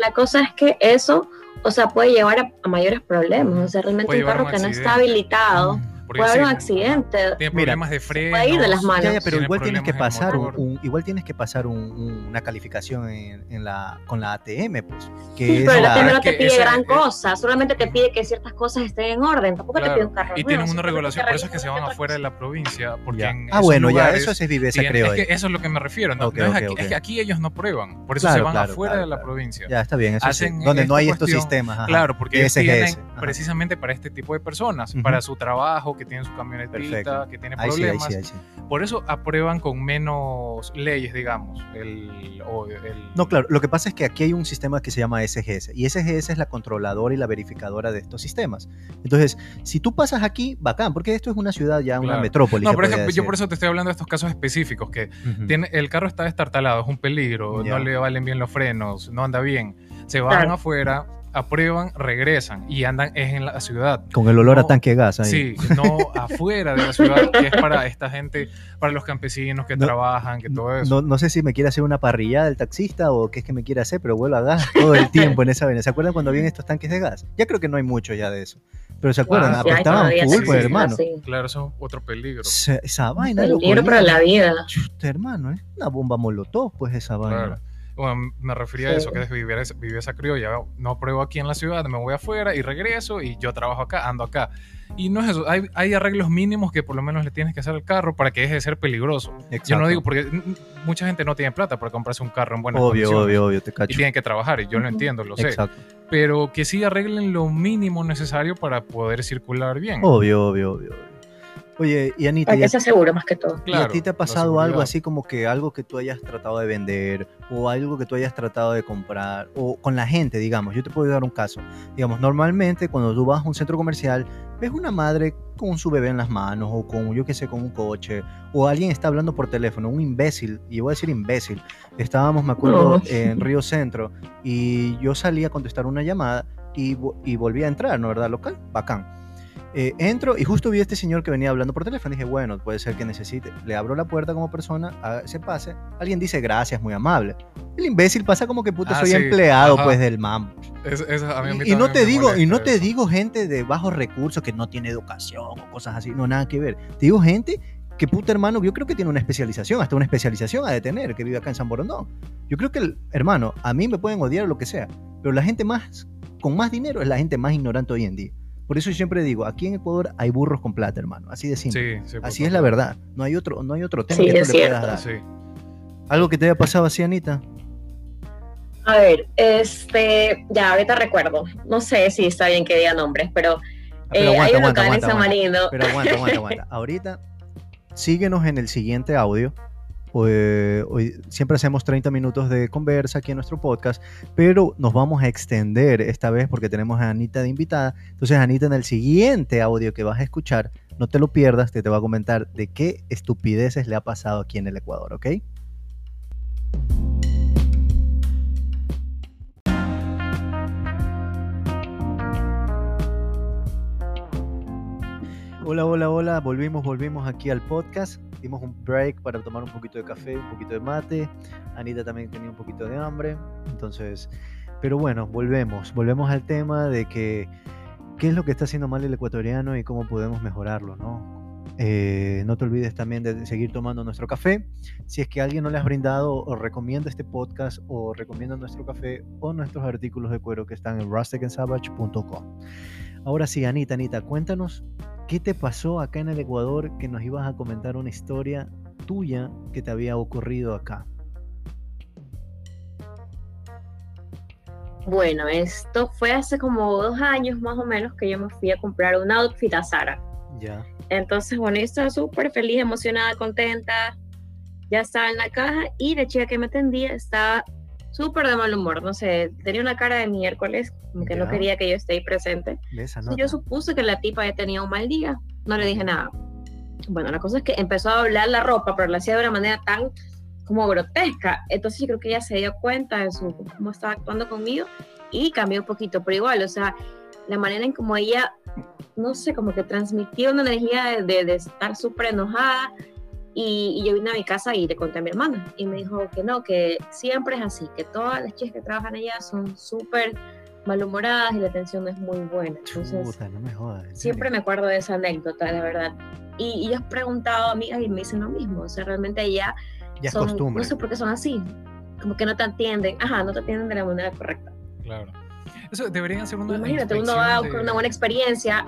La cosa es que eso, o sea, puede llevar a, a mayores problemas. O sea, realmente Puede un carro que no está habilitado Porque puede haber un accidente. Tiene Mira, de freno. puede ir de las manos. Ya, ya, pero tiene igual tienes que pasar un, igual tienes que pasar un- un- una calificación en, en la con la ATM, pues, que Sí, es pero la- ATM no te pide esa- gran es- cosa, solamente te pide que ciertas cosas estén en orden, tampoco te pide un carro y nuevo, tienen una regulación, por eso es que se van afuera de la provincia. Porque Ya. en Ah, bueno, ya, eso es viveza, tienen- creo. es que eso es lo que me refiero. ¿no? Es, aquí, es que aquí ellos no prueban, por eso Claro, se van claro, afuera claro, de la provincia. Ya está bien, eso sí. Hacen Donde no hay estos sistemas. Claro, porque tienen precisamente para este tipo de personas, para su trabajo, que tienen su camionetita, Perfecto. que tienen Ahí sí, ahí problemas. sí, ahí sí. Por eso aprueban con menos leyes, digamos. El, o el- No, claro, lo que pasa es que aquí hay un sistema que se llama SGS y SGS es la controladora y la verificadora de estos sistemas. Entonces, si tú pasas aquí, bacán, porque esto es una ciudad ya, una Claro. metrópoli. No, se pero es podría que yo por eso te estoy hablando de estos casos específicos, que Ujú. tiene, el carro está destartalado, es un peligro, Ya. no le valen bien los frenos, no anda bien. Se van Claro. afuera, aprueban, regresan y andan es en la ciudad. Con el olor No, a tanque de gas ahí. Sí, no afuera de la ciudad, que es para esta gente, para los campesinos que No, trabajan, que todo eso. No, no sé si me quiere hacer una parrillada del taxista o qué es que me quiere hacer, pero vuelvo a gas todo el tiempo en esa vaina. ¿Se acuerdan cuando habían estos tanques de gas? Ya creo que no hay mucho ya de eso. Pero ¿se acuerdan? Ah, Sí, full, sí, pues, sí, hermano. sí. Claro, eso es otro peligro. Se- esa vaina, loco, Peligro para la vida. Chuta, hermano, es una bomba molotov, pues esa vaina. Claro. Bueno, me refería a eso, que es vivir, esa- vivir esa criolla. No apruebo aquí en la ciudad, me voy afuera y regreso y yo trabajo acá, ando acá. Y no es eso, hay, hay arreglos mínimos que por lo menos le tienes que hacer al carro para que deje de ser peligroso. Yo Exacto. no digo, porque mucha gente no tiene plata para comprarse un carro en buenas Obvio, condiciones. obvio, obvio, te Y tienen que trabajar, y yo lo entiendo, lo sé. Exacto. Pero que sí arreglen lo mínimo necesario para poder circular bien. Obvio, obvio, obvio. Oye, y Anita. Para que sea seguro más que todo. ¿Y a ti te ha pasado algo así como que algo que tú hayas tratado de vender o algo que tú hayas tratado de comprar o con la gente, digamos? Yo te puedo dar un caso. Digamos, normalmente cuando tú vas a un centro comercial, ves una madre con su bebé en las manos o con, yo qué sé, con un coche o alguien está hablando por teléfono, un imbécil, y voy a decir imbécil. Estábamos, me acuerdo, en Río Centro y yo salí a contestar una llamada y, y volví a entrar, ¿no? ¿Verdad? Local, bacán eh, entro y justo vi a este señor que venía hablando por teléfono. Dije, bueno, puede ser que necesite. Le abro la puerta como persona, se pase. Alguien dice gracias, muy amable. El imbécil pasa como que puta, ah, soy empleado pues del mam. y, no te digo, y no te digo gente de bajos recursos que no tiene educación o cosas así, no nada que ver. Te digo gente que puta hermano, yo creo que tiene una especialización, hasta una especialización a de tener, que vive acá en San Borondón. Yo creo que, el, hermano, a mí me pueden odiar lo que sea, pero la gente más, con más dinero es la gente más ignorante hoy en día. Por eso yo siempre digo, aquí en Ecuador hay burros con plata, hermano. Así de simple. así es la verdad. No hay otro, no hay otro tema que tú le puedas dar. ¿Algo que te haya pasado así, Anita? A ver, este, ya ahorita recuerdo. No sé si está bien que diga nombres, pero, ah, pero eh, hay un local en San Marino. Pero aguanta, aguanta, aguanta. Ahorita síguenos en el siguiente audio Hoy, siempre hacemos 30 minutos de conversa aquí en nuestro podcast, pero nos vamos a extender esta vez porque tenemos a Anita de invitada. Entonces, Anita, en el siguiente audio que vas a escuchar, no te lo pierdas, te, te va a comentar de qué estupideces le ha pasado aquí en el Ecuador, ¿ok? Hola, hola, hola, volvimos, volvimos aquí al podcast dimos un break para tomar un poquito de café, un poquito de mate. Anita también tenía un poquito de hambre. Entonces, pero bueno, volvemos. Volvemos al tema de que qué es lo que está haciendo mal el ecuatoriano y cómo podemos mejorarlo, ¿no? Eh, no te olvides también de seguir tomando nuestro café. Si es que alguien no le has brindado o recomienda este podcast o recomienda nuestro café o nuestros artículos de cuero que están en rusticandsavage.com. Ahora sí, Anita, Anita, cuéntanos ¿Qué te pasó acá en el Ecuador que nos ibas a comentar una historia tuya que te había ocurrido acá? Bueno, esto fue hace como dos años más o menos que yo me fui a comprar un outfit a Sara. Ya. Entonces, bueno, yo estaba súper feliz, emocionada, contenta. Ya estaba en la caja y la chica que me atendía estaba súper de mal humor, no sé, tenía una cara de miércoles, como que no quería que yo esté ahí presente. Yo supuse que la tipa ya tenía un mal día, no le dije nada. Bueno, la cosa es que empezó a hablar la ropa, pero la hacía de una manera tan como grotesca. Entonces yo creo que ella se dio cuenta de su, cómo estaba actuando conmigo y cambió un poquito, pero igual, o sea, la manera en como ella, no sé, como que transmitió una energía de, de estar súper enojada, y, yo vine a mi casa y le conté a mi hermana y me dijo que no, que siempre es así, que todas las chicas que trabajan allá son súper malhumoradas y la atención es muy buena. Entonces, siempre me acuerdo de esa anécdota, la verdad. Y, y yo he preguntado a amigas y me dicen lo mismo, o sea, realmente allá ya son, no sé por qué son así, como que no te atienden, ajá, no te atienden de la manera correcta. Claro. Eso deberían ser una Imagínate, uno va con una buena experiencia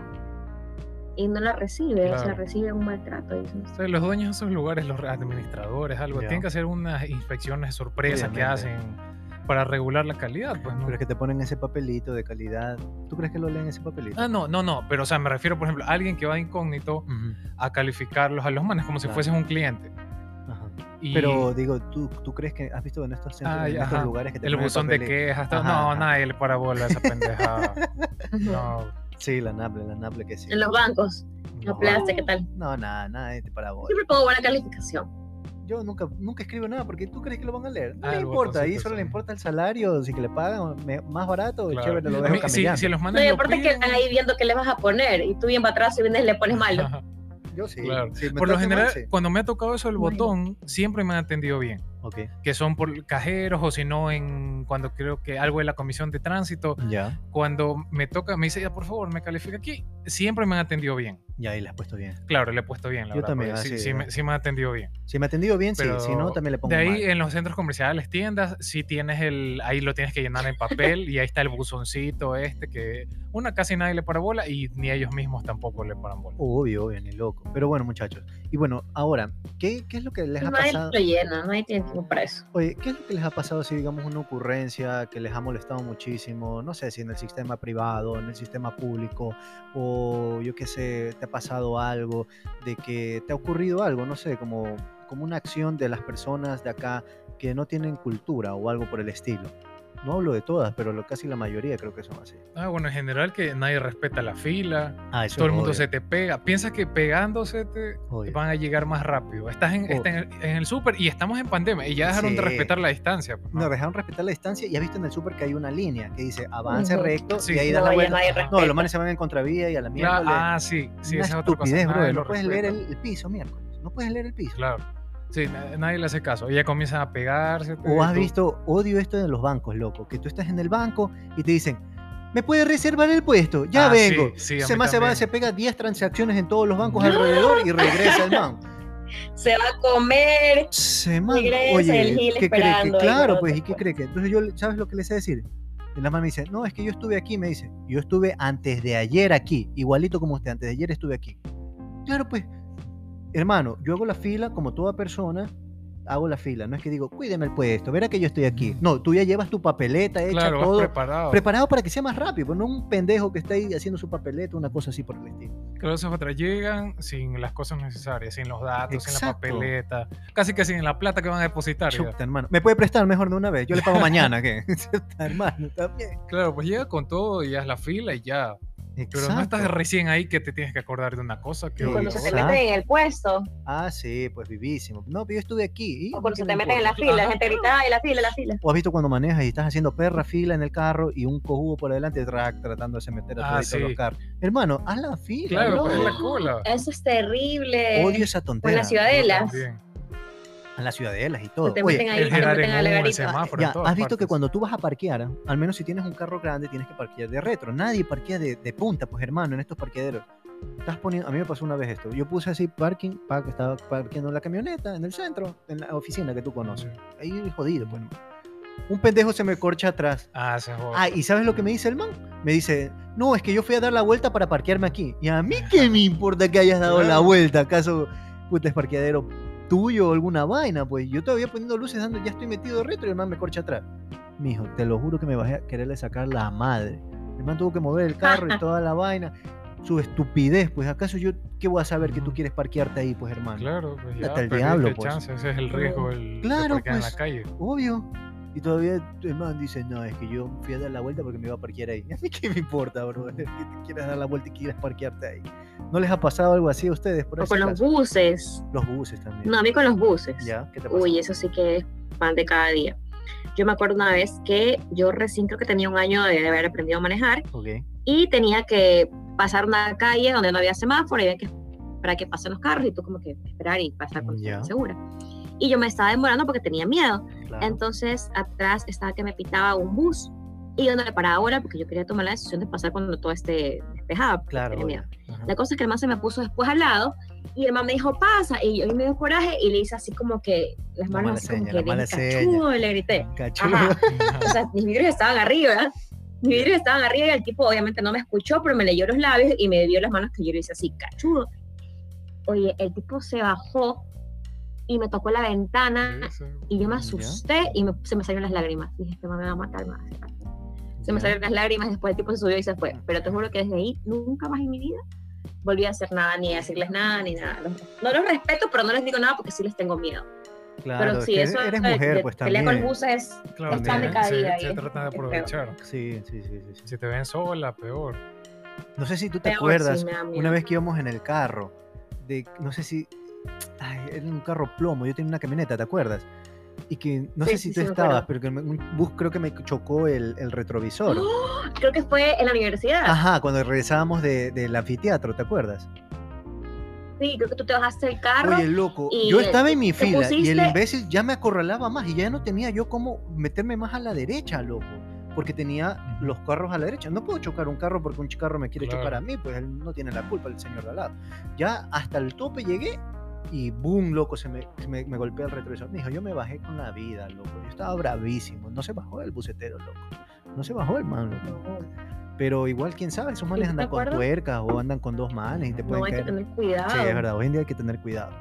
y no la recibe, o sea, recibe un maltrato. los dueños de esos lugares, los administradores, algo, tienen que hacer unas inspecciones de sorpresa que hacen para regular la calidad. Pues, Pero es que te ponen ese papelito de calidad. ¿Tú crees que lo leen ese papelito? Ah, no, no, no. Pero, o sea, me refiero, por ejemplo, a alguien que va incógnito a calificarlos a los manes como si fueses un cliente. Pero digo, ¿tú, ¿tú crees que has visto en estos, centros, en estos lugares que te El buzón de quejas, no, nadie le para bola esa pendejada. no. Sí, la Naple, la Naple que sí. En los bancos, no, ¿qué tal? No, nada, nada de para vos. Siempre pongo buena calificación. Yo nunca, nunca escribo nada porque tú crees que lo van a leer. No le importa, ahí solo le importa el salario, si que le pagan más barato, claro. chévere, lo dejo si, si, los mandan. No, y aparte que están ahí viendo qué le vas a poner y tú bien para atrás y vienes y le pones malo. Yo sí. Claro. por lo general, cuando me ha tocado eso el botón, siempre me han atendido bien. Que son por cajeros o si no, en, cuando creo que algo de la comisión de tránsito. Ya. Cuando me toca, me dice, ya por favor, me califica aquí. Siempre me han atendido bien. Ya, ahí le has puesto bien. Claro, le he puesto bien, la Yo también. Sí, sí, me, sí, me, ha atendido bien. Si me ha atendido bien, sí. Si no, también le pongo De ahí, en los centros comerciales, tiendas, si tienes el. Ahí lo tienes que llenar en papel y ahí está el buzoncito este que una casi nadie le para bola y ni ellos mismos tampoco le paran bola. Obvio, obvio, ni loco. Pero bueno, muchachos. Y bueno, ahora, ¿qué, qué es lo que les ha pasado? Lo llena, nadie Oye, ¿qué es lo que les ha pasado si digamos una ocurrencia que les ha molestado muchísimo? No sé si en el sistema privado, en el sistema público, o yo qué sé, te ha pasado algo, de que te ha ocurrido algo, no sé, como, como una acción de las personas de acá que no tienen cultura o algo por el estilo. No hablo de todas, pero lo, casi la mayoría creo que son así. Ah, bueno, en general que nadie respeta la fila, Ah, eso todo el mundo obvio. se te pega. Piensa que pegándose te Obvio. van a llegar más rápido. Estás en, está en el, en el súper y estamos en pandemia y ya dejaron de respetar la distancia. pues, ¿no? No, dejaron respetar la distancia y has visto en el súper que hay una línea que dice avance recto Sí. y ahí No, la ya vuelta. No, los manes se van en contravía y a la Claro, mierda. ah, sí, sí, una esa es otra cosa. bro. No puedes leer el, el piso miércoles. No puedes leer el piso. Claro. Sí, na- nadie le hace caso. Y ya comienzan a pegarse. O has tú- visto, odio esto de los bancos, loco, que tú estás en el banco y te dicen, ¿me puede reservar el puesto? Ya Ah, sí, vengo. sí, a se más se va, se pega 10 transacciones en todos los bancos alrededor y regresa el man. Se va a comer. Se man, Regresa oye, el Gil ¿qué cree que? esperando Claro, pues, ¿y qué cree que? Entonces yo, ¿sabes lo que le sé decir? Y la man me dice, no, es que yo estuve aquí, me dice, yo estuve antes de ayer aquí, igualito como usted, antes de ayer estuve aquí. Claro, pues, hermano, yo hago la fila como toda persona, hago la fila, no es que digo, cuídeme el puesto, verá que yo estoy aquí. No, tú ya llevas tu papeleta hecha, Claro, todo preparado. preparado para que sea más rápido, pues no un pendejo que está ahí haciendo su papeleta, una cosa así por el estilo. Claro, esas otras llegan sin las cosas necesarias, sin los datos, sin la papeleta, casi que sin la plata que van a depositar. Chuta, hermano. ¿Me puede prestar mejor de una vez? Yo le pago mañana, ¿qué? Chuta, hermano, también. Claro, pues llega con todo y haz la fila y ya. Pero no estás recién ahí que te tienes que acordar de una cosa que cuando se te meten en el puesto, Ah, sí, pues vivísimo. No, pero yo estuve aquí. ¿y? o cuando ¿Qué se me te meten en la fila, la gente grita, ay, la fila, la fila. ¿O has visto cuando manejas y estás haciendo perra fila en el carro y un cojudo por adelante track, tratando de se meter a Ah, los sí. carros? Hermano, haz la fila. Claro, bro. pues es la cola. Eso es terrible. Odio esa tontería. en la ciudadela. En las ciudadelas y todo. te Oye, meten ahí, El te en la el semáforo, Ya, has visto que partes. cuando tú vas a parquear, al menos si tienes un carro grande, tienes que parquear de retro. Nadie parquea de, de punta, pues hermano, en estos parqueaderos. Estás poniendo, a mí me pasó una vez esto. Yo puse así parking, pa, que estaba parqueando la camioneta en el centro, en la oficina que tú conoces. Ahí jodido, pues. Un pendejo se me corcha atrás. Ah, se jode. Ah, ¿y sabes lo que me dice el man? Me dice, no, es que yo fui a dar la vuelta para parquearme aquí. Y a mí qué me importa que hayas dado la Claro. vuelta. ¿Acaso, puta, es parqueadero tuyo o alguna vaina? Pues yo todavía poniendo luces, dando, ya estoy metido de retro y el man me corcha atrás. Mijo, te lo juro que me bajé a quererle sacar la madre. El man tuvo que mover el carro y toda la vaina. Su estupidez, pues ¿acaso yo qué voy a saber que tú quieres parquearte ahí, pues hermano? Claro, pues ya Hasta el diablo, pues. chance, ese es el riesgo el Claro, de parquear en pues. la calle. Obvio. Y todavía el man dice, no, es que yo fui a dar la vuelta porque me iba a parquear ahí. A mí qué me importa, bro, que te quieras dar la vuelta y quieras parquearte ahí. ¿No les ha pasado algo así a ustedes? Por O con los buses. Los buses también. No, a mí con los buses. ¿Ya? ¿Qué te pasó? Uy, eso sí que es pan de cada día. Yo me acuerdo una vez que yo recién creo que tenía un año de haber aprendido a manejar Ok. y tenía que pasar una calle donde no había semáforo y había que esperar que pasen los carros y tú como que esperar y pasar con Ya. segura. Y yo me estaba demorando porque tenía miedo. Claro. Entonces atrás estaba que me pitaba un bus y yo no le paraba ahora porque yo quería tomar la decisión de pasar cuando todo esté despejado. claro. La cosa es que el man se me puso después al lado y el man me dijo, pasa. Y yo y me dio coraje y le hice así como que las La manos mala así como seña, que la mala "Deje seña". cachudo", le grité. Cachudo. O sea, mis vidrios estaban arriba, ¿verdad? Mis vidrios estaban arriba y el tipo obviamente no me escuchó, pero me leyó los labios y me vio las manos que yo le hice así, cachudo. Oye, el tipo se bajó y me tocó la ventana y yo me Ya. asusté y me- se me salieron las lágrimas. Dije, este me va a matar más. Se me salieron las lágrimas, después el tipo se subió y se fue. Pero te juro que desde ahí, nunca más en mi vida volví a hacer nada, ni a decirles nada, ni nada. Los- no los respeto, pero no les digo nada porque sí les tengo miedo. Claro, pero sí, eso eres mujer, de pues pelear también. con buses es Claro, Es de se- cada se- día se es- tratan de aprovechar. Sí, sí, sí, sí. Si te ven sola, peor. No sé si tú te peor, acuerdas, sí, me una vez que íbamos en el carro, de, no sé si, ay, era un carro plomo, yo tenía una camioneta, ¿te acuerdas? Y que, no Sí, sé sí, si tú sí, estabas, pero que me- un bus creo que me chocó el, el retrovisor. ¡Oh! Creo que fue en la universidad. Ajá, cuando regresábamos de- del anfiteatro, ¿te acuerdas? Sí, creo que tú te bajaste del carro. Oye, loco, y yo estaba en mi fila y el pusiste- imbécil ya me acorralaba más y ya no tenía yo cómo meterme más a la derecha, loco. Porque tenía los carros a la derecha. No puedo chocar un carro porque un carro me quiere chocar Claro. a mí, pues él no tiene la culpa, el señor de al lado. Ya hasta el tope llegué y boom, loco, se me, se me, me golpea el retrovisor. Me dijo, yo me bajé con la vida, loco. Yo estaba bravísimo. No se bajó el bucetero, loco. No se bajó el man, loco. Pero igual, quién sabe, esos manes andan con tuercas o andan con dos manes y te pueden no hay que caer. tener cuidado. Sí, es verdad, hoy en día hay que tener cuidado.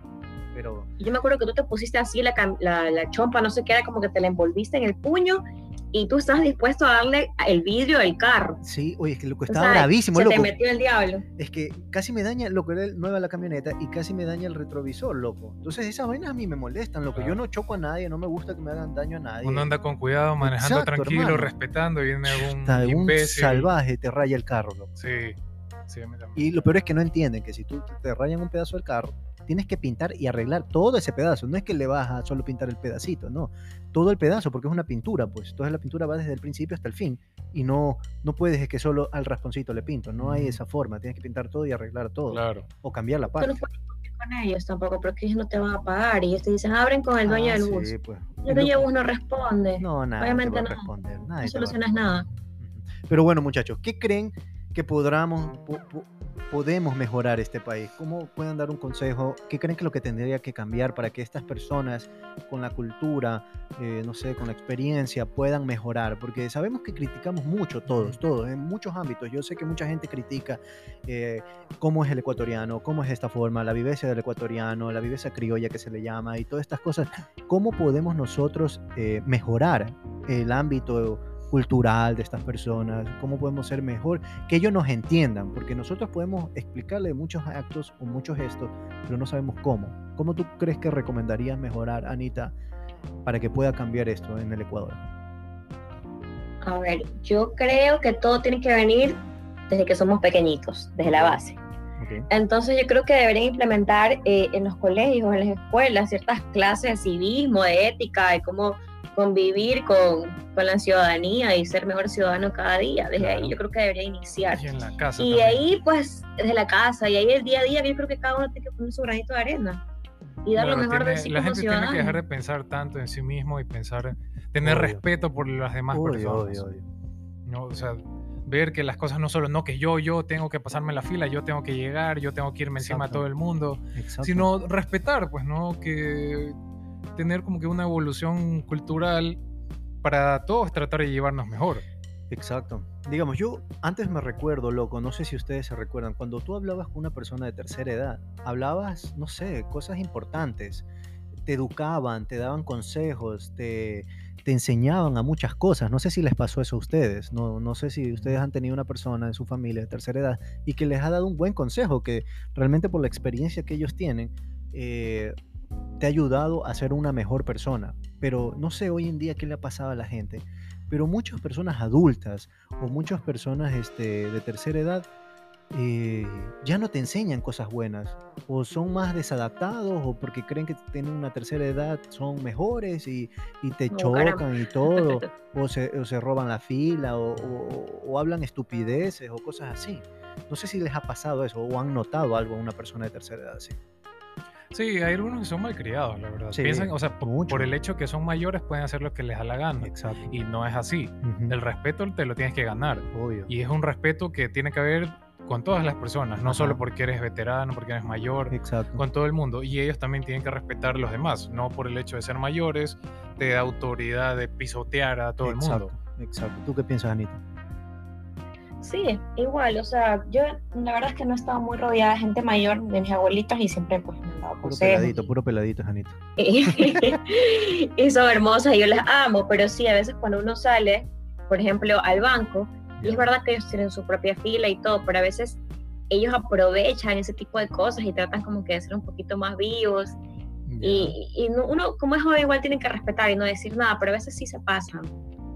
pero... Yo me acuerdo que tú te pusiste así la, la, la chompa, no sé qué era, como que te la envolviste en el puño y tú estás dispuesto a darle el vidrio del carro. Sí, oye, es que loco, estaba bravísimo, se loco. te metió el diablo. Es que casi me daña, lo que era nueva la camioneta y casi me daña el retrovisor, loco. Entonces esas vainas a mí me molestan, loco. Yo no choco a nadie, no me gusta que me hagan daño a nadie. Uno anda con cuidado, manejando tranquilo, respetando, y viene algún Está, salvaje te raya el carro, loco. Sí. Sí, y lo peor es que no entienden que si tú te rayan un pedazo del carro, tienes que pintar y arreglar todo ese pedazo. No es que le vas a solo pintar el pedacito, no. Todo el pedazo, porque es una pintura, pues. Entonces la pintura va desde el principio hasta el fin. Y no, no puedes que solo al rasponcito le pinto. No hay esa forma. Tienes que pintar todo y arreglar todo. Claro. O cambiar la parte. no puedes con ellos tampoco, porque ellos no te van a pagar. Y ellos te dicen, abren con el dueño ah, del bus. Pues. El dueño del bus no responde. No, nada. Obviamente no solucionas nada. Pero bueno, muchachos, ¿qué creen que podamos, podemos mejorar este país? ¿Cómo pueden dar un consejo? ¿Qué creen que lo que tendría que cambiar para que estas personas con la cultura, eh, no sé, con la experiencia puedan mejorar? Porque sabemos que criticamos mucho todos, todos, en muchos ámbitos. Yo sé que mucha gente critica eh, cómo es el ecuatoriano, cómo es esta forma, la vivencia del ecuatoriano, la vivencia criolla que se le llama y todas estas cosas. ¿Cómo podemos nosotros eh, mejorar el ámbito? Cultural de estas personas, cómo podemos ser mejor, que ellos nos entiendan, porque nosotros podemos explicarle muchos actos o muchos gestos, pero no sabemos cómo. ¿Cómo tú crees que recomendarías mejorar, Anita, para que pueda cambiar esto en el Ecuador? A ver, yo creo que todo tiene que venir desde que somos pequeñitos, desde la base. Entonces yo creo que deberían implementar eh, en los colegios, en las escuelas, ciertas clases de civismo, de ética, de cómo convivir con, con, la ciudadanía y ser mejor ciudadano cada día. Desde ahí yo creo que debería iniciar. Y en la casa. Y ahí, pues, desde la casa, y ahí el día a día, yo creo que cada uno tiene que poner su granito de arena y dar lo mejor de sí La gente tiene que dejar de pensar tanto en sí mismo y pensar, tener respeto por las demás personas. No, o sea, ver que las cosas no solo, no que yo, yo tengo que pasarme la fila, yo tengo que llegar, yo tengo que irme encima a todo el mundo, sino respetar, pues, ¿no? Que tener como que una evolución cultural para todos tratar de llevarnos mejor. Exacto. Digamos, yo antes me recuerdo, loco, no sé si ustedes se recuerdan, cuando tú hablabas con una persona de tercera edad, hablabas, no sé, cosas importantes, te educaban, te daban consejos, te, te enseñaban a muchas cosas. No sé si les pasó eso a ustedes, no, no sé si ustedes han tenido una persona en su familia de tercera edad y que les ha dado un buen consejo, que realmente por la experiencia que ellos tienen, eh, te ha ayudado a ser una mejor persona. Pero no sé hoy en día qué le ha pasado a la gente, pero muchas personas adultas o muchas personas este, de tercera edad eh, ya no te enseñan cosas buenas, o son más desadaptados, o porque creen que tienen una tercera edad son mejores y, te chocan y todo, o se, roban la fila, o, o, hablan estupideces o cosas así. No sé si les ha pasado eso o han notado algo a una persona de tercera edad así. Sí, hay algunos que son malcriados, la verdad. Piensan, o sea, por, el hecho que son mayores pueden hacer lo que les da la gana. Exacto. Y no es así. El respeto te lo tienes que ganar. Obvio. Y es un respeto que tiene que haber con todas las personas, no solo porque eres veterano, porque eres mayor, Exacto. con todo el mundo. Y ellos también tienen que respetar a los demás, no por el hecho de ser mayores, te da autoridad de pisotear a todo el mundo. Exacto. ¿Tú qué piensas, Anita? Sí, igual, o sea, yo la verdad es que no estaba muy rodeada de gente mayor, de mis abuelitos, y siempre pues me han dado Puro peladito, puro peladito, Janito. y son hermosas y yo las amo, pero sí, a veces cuando uno sale, por ejemplo, al banco, y es verdad que ellos tienen su propia fila y todo, pero a veces ellos aprovechan ese tipo de cosas y tratan como que de ser un poquito más vivos. Y, y, uno, como es joven, igual tiene que respetar y no decir nada, pero a veces sí se pasan,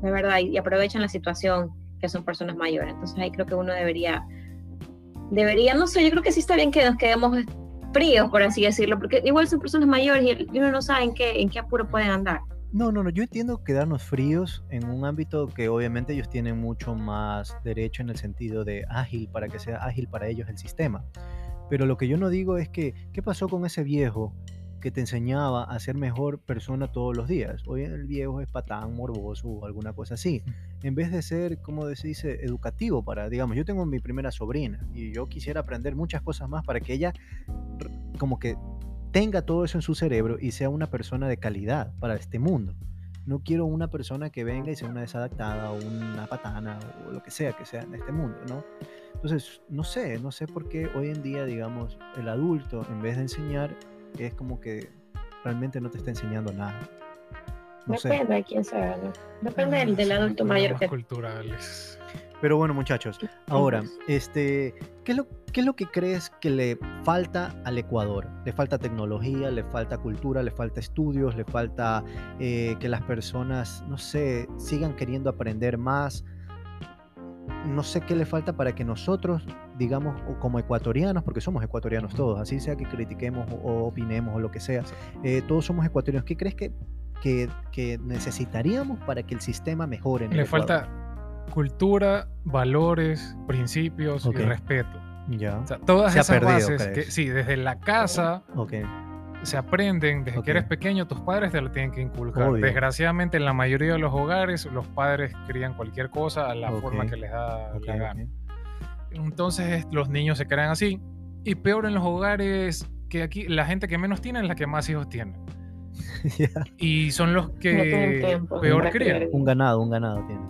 de verdad, y aprovechan la situación que son personas mayores. Entonces ahí creo que uno debería, debería, no sé, yo creo que sí está bien que nos quedemos fríos, por así decirlo, porque igual son personas mayores y uno no sabe en qué, en qué apuro pueden andar. No, no, no, yo entiendo quedarnos fríos en un ámbito que obviamente ellos tienen mucho más derecho en el sentido de ágil, para que sea ágil para ellos el sistema. Pero lo que yo no digo es que, ¿qué pasó con ese viejo que te enseñaba a ser mejor persona todos los días. Hoy el viejo es patán, morboso o alguna cosa así. En vez de ser, como se dice, educativo para, digamos, yo tengo mi primera sobrina y yo quisiera aprender muchas cosas más para que ella como que tenga todo eso en su cerebro y sea una persona de calidad para este mundo. No quiero una persona que venga y sea una desadaptada o una patana o lo que sea que sea en este mundo, ¿no? Entonces, no sé, no sé por qué hoy en día, digamos, el adulto, en vez de enseñar, es como que realmente no te está enseñando nada. No Depende sé. de quién sea, ¿no? Depende del, del adulto mayor que... culturales. Pero bueno, muchachos, ahora, este, ¿qué es, lo, ¿qué es lo que crees que le falta al Ecuador? ¿Le falta tecnología, le falta cultura, le falta estudios, le falta eh, que las personas, no sé, sigan queriendo aprender más? No sé qué le falta para que nosotros, digamos, como ecuatorianos, porque somos ecuatorianos todos, así sea que critiquemos o opinemos o lo que sea, eh, todos somos ecuatorianos. ¿Qué crees que, que, necesitaríamos para que el sistema mejore? En le falta cultura, valores, principios y respeto. Ya. O sea, todas esas bases que, sí, desde la casa se aprenden, desde que eres pequeño, tus padres te lo tienen que inculcar. Desgraciadamente, en la mayoría de los hogares, los padres crían cualquier cosa a la forma que les da la gana. Entonces, los niños se crean así. Y peor en los hogares que aquí, la gente que menos tiene es la que más hijos tiene. Y son los que peor crían. Un ganado, un ganado tiene.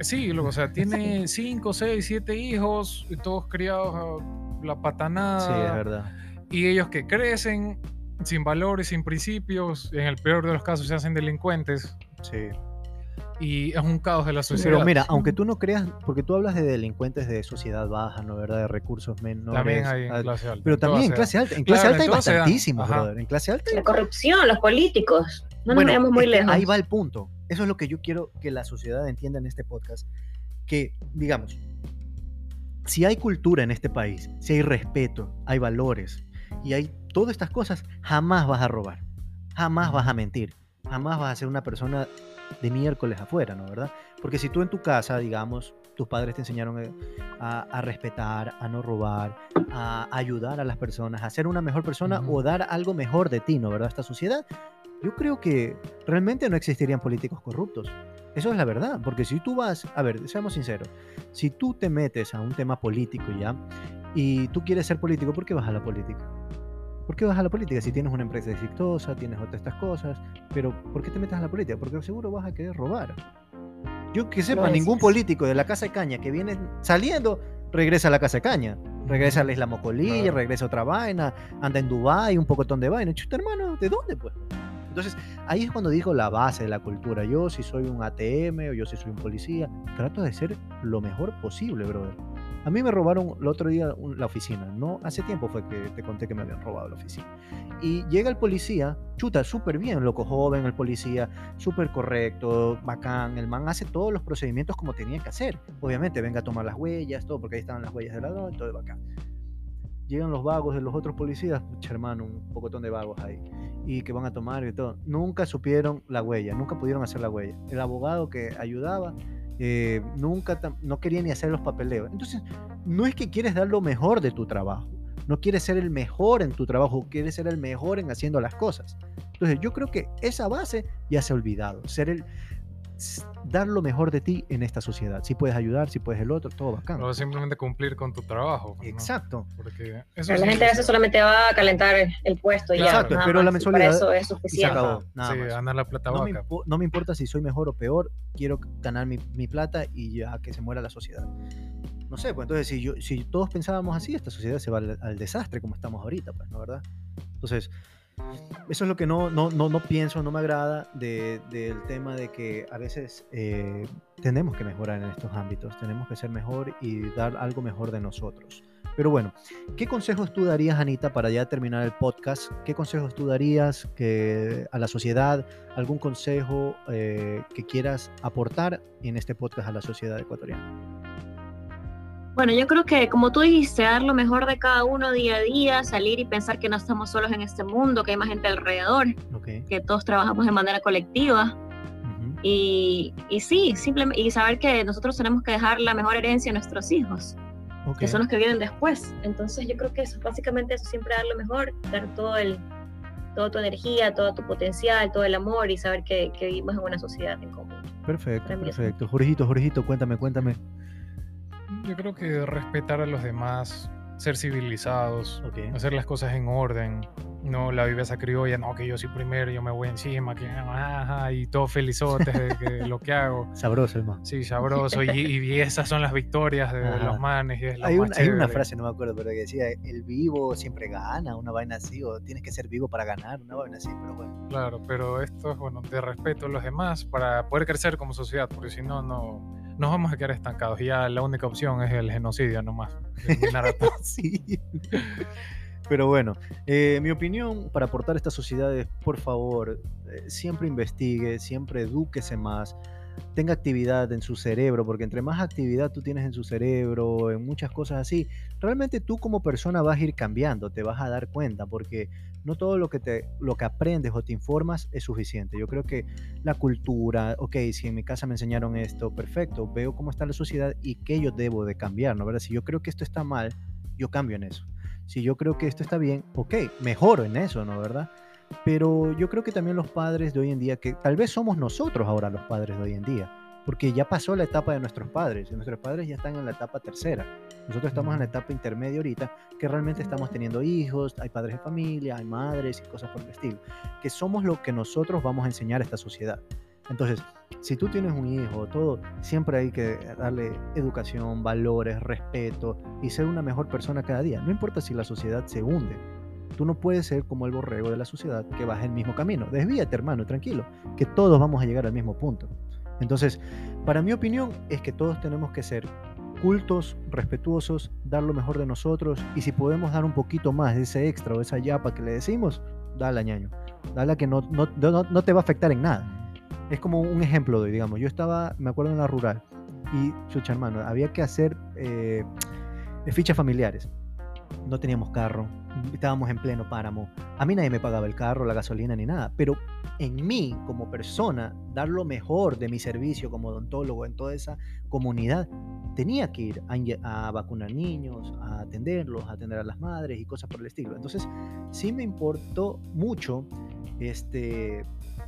Sí, o sea, tiene 5, 6, 7 hijos, todos criados a la patanada. Sí, es verdad. Y ellos que crecen sin valores, sin principios, en el peor de los casos se hacen delincuentes. Sí. Y es un caos de la sociedad. Pero mira, aunque tú no creas, porque tú hablas de delincuentes de sociedad baja, ¿no? ¿Verdad? De recursos menores. También hay en ah, clase alta. Pero también en clase alta. En clase alta hay bastantísimos, brother. En clase alta. La corrupción, los políticos. No nos veamos muy lejos. Ahí va el punto. Eso es lo que yo quiero que la sociedad entienda en este podcast. Que, digamos, si hay cultura en este país, si hay respeto, hay valores y hay todas estas cosas, jamás vas a robar, jamás vas a mentir, jamás vas a ser una persona de miércoles afuera, ¿no? ¿Verdad? Porque si tú en tu casa, digamos, tus padres te enseñaron eh, a, respetar, a no robar, a ayudar a las personas, a ser una mejor persona o dar algo mejor de ti, ¿no? ¿Verdad? Esta sociedad, yo creo que realmente no existirían políticos corruptos. Eso es la verdad, porque si tú vas, a ver, seamos sinceros, si tú te metes a un tema político ya y tú quieres ser político, ¿por qué vas a la política? ¿Por qué vas a la política? Si tienes una empresa exitosa, tienes otras estas cosas, pero ¿por qué te metes a la política? Porque seguro vas a querer robar. Yo que sepa, ningún político de la Casa de Caña que viene saliendo regresa a la Casa de Caña. Regresa a la Isla Mocolí, regresa a otra vaina, anda en Dubái, un pocotón de vaina. Chuta, hermano, ¿de dónde pues? Entonces, ahí es cuando digo la base de la cultura. Yo si soy un ATM o yo si soy un policía, trato de ser lo mejor posible, brother. A mí me robaron el otro día la oficina, ¿no? Hace tiempo fue que te conté que me habían robado la oficina. Y llega el policía, chuta, súper bien, loco joven, el policía, súper correcto, bacán. El man hace todos los procedimientos como tenía que hacer. Obviamente, venga a tomar las huellas, todo, porque ahí estaban las huellas del ladrón, todo bacán llegan los vagos de los otros policías, pucha hermano, un pocotón de vagos ahí, y que van a tomar y todo. Nunca supieron la huella, nunca pudieron hacer la huella. El abogado que ayudaba eh, nunca no quería ni hacer los papeleos. Entonces, no es que quieres dar lo mejor de tu trabajo, no quieres ser el mejor en tu trabajo, quieres ser el mejor en haciendo las cosas. Entonces, yo creo que esa base ya se ha olvidado, ser el dar lo mejor de ti en esta sociedad. Si puedes ayudar, si puedes el otro, todo bacán. O simplemente cumplir con tu trabajo. Exacto. Porque la gente a veces solamente va a calentar el puesto y Exacto, ya. pero la mensualidad eso es suficiente. Se acabó, sí, ganar la plata no me, no me, importa si soy mejor o peor, quiero ganar mi, mi, plata y ya que se muera la sociedad. No sé, pues entonces si, yo, si todos pensábamos así, esta sociedad se va al, al desastre como estamos ahorita, pues, ¿no verdad? Entonces, eso es lo que no, no, no, no pienso, no me agrada del tema de que a veces eh, tenemos que mejorar en estos ámbitos, tenemos que ser mejor y dar algo mejor de nosotros. Pero bueno, ¿qué consejos tú darías, Anita, para ya terminar el podcast? ¿Qué consejos tú darías que, a la sociedad? ¿Algún consejo eh, que quieras aportar en este podcast a la sociedad ecuatoriana? Bueno, yo creo que como tú dijiste, dar lo mejor de cada uno día a día, salir y pensar que no estamos solos en este mundo, que hay más gente alrededor, que todos trabajamos de manera colectiva. y, y, sí, simplemente, y saber que nosotros tenemos que dejar la mejor herencia a nuestros hijos, que son los que vienen después. Entonces yo creo que eso, básicamente eso, siempre dar lo mejor, dar todo el, toda tu energía, todo tu potencial, todo el amor y saber que, que vivimos en una sociedad en común. Perfecto, perfecto. Jorgito, Jorgito, cuéntame, cuéntame. Yo creo que respetar a los demás, ser civilizados, hacer las cosas en orden, no la viveza criolla, no, que yo soy primero, yo me voy encima, que ajá, y todo felizote de lo que hago. Sabroso, hermano. Sí, sabroso, y, y, esas son las victorias de los manes. Y es hay, hay, una frase, no me acuerdo, pero que decía, el vivo siempre gana, una vaina así, o tienes que ser vivo para ganar, una vaina así, pero bueno. Claro, pero esto es, bueno, de respeto a los demás para poder crecer como sociedad, porque si no, no nos vamos a quedar estancados. Y ya la única opción es el genocidio nomás. sí. Pero bueno, eh, mi opinión para aportar a esta sociedad es, por favor, eh, siempre investigue, siempre edúquese más, tenga actividad en su cerebro, porque entre más actividad tú tienes en su cerebro, en muchas cosas así, realmente tú como persona vas a ir cambiando, te vas a dar cuenta, porque no todo lo que, te, lo que aprendes o te informas es suficiente. Yo creo que la cultura, ok, si en mi casa me enseñaron esto, perfecto, veo cómo está la sociedad y qué yo debo de cambiar, ¿no? ¿verdad? Si yo creo que esto está mal, yo cambio en eso si yo creo que esto está bien, ok, mejoro en eso, ¿no? ¿Verdad? Pero yo creo que también los padres de hoy en día, que tal vez somos nosotros ahora los padres de hoy en día, porque ya pasó la etapa de nuestros padres, y nuestros padres ya están en la etapa tercera. Nosotros estamos en la etapa intermedia ahorita, que realmente estamos teniendo hijos, hay padres de familia, hay madres y cosas por el estilo, que somos lo que nosotros vamos a enseñar a esta sociedad. Entonces, si tú tienes un hijo, todo, siempre hay que darle educación, valores, respeto y ser una mejor persona cada día. No importa si la sociedad se hunde. Tú no puedes ser como el borrego de la sociedad que baja el mismo camino. Desvíate, hermano, tranquilo, que todos vamos a llegar al mismo punto. Entonces, para mi opinión es que todos tenemos que ser cultos, respetuosos, dar lo mejor de nosotros y si podemos dar un poquito más de ese extra o esa yapa que le decimos, dale ñaño. Dale que no, no, no, no te va a afectar en nada es como un ejemplo, de, digamos, yo estaba, me acuerdo en la rural, y, chucha hermano, había que hacer eh, fichas familiares. No teníamos carro, estábamos en pleno páramo. A mí nadie me pagaba el carro, la gasolina ni nada, pero en mí como persona, dar lo mejor de mi servicio como odontólogo en toda esa comunidad, tenía que ir a, a, vacunar niños, a atenderlos, a atender a las madres y cosas por el estilo. Entonces, sí me importó mucho este,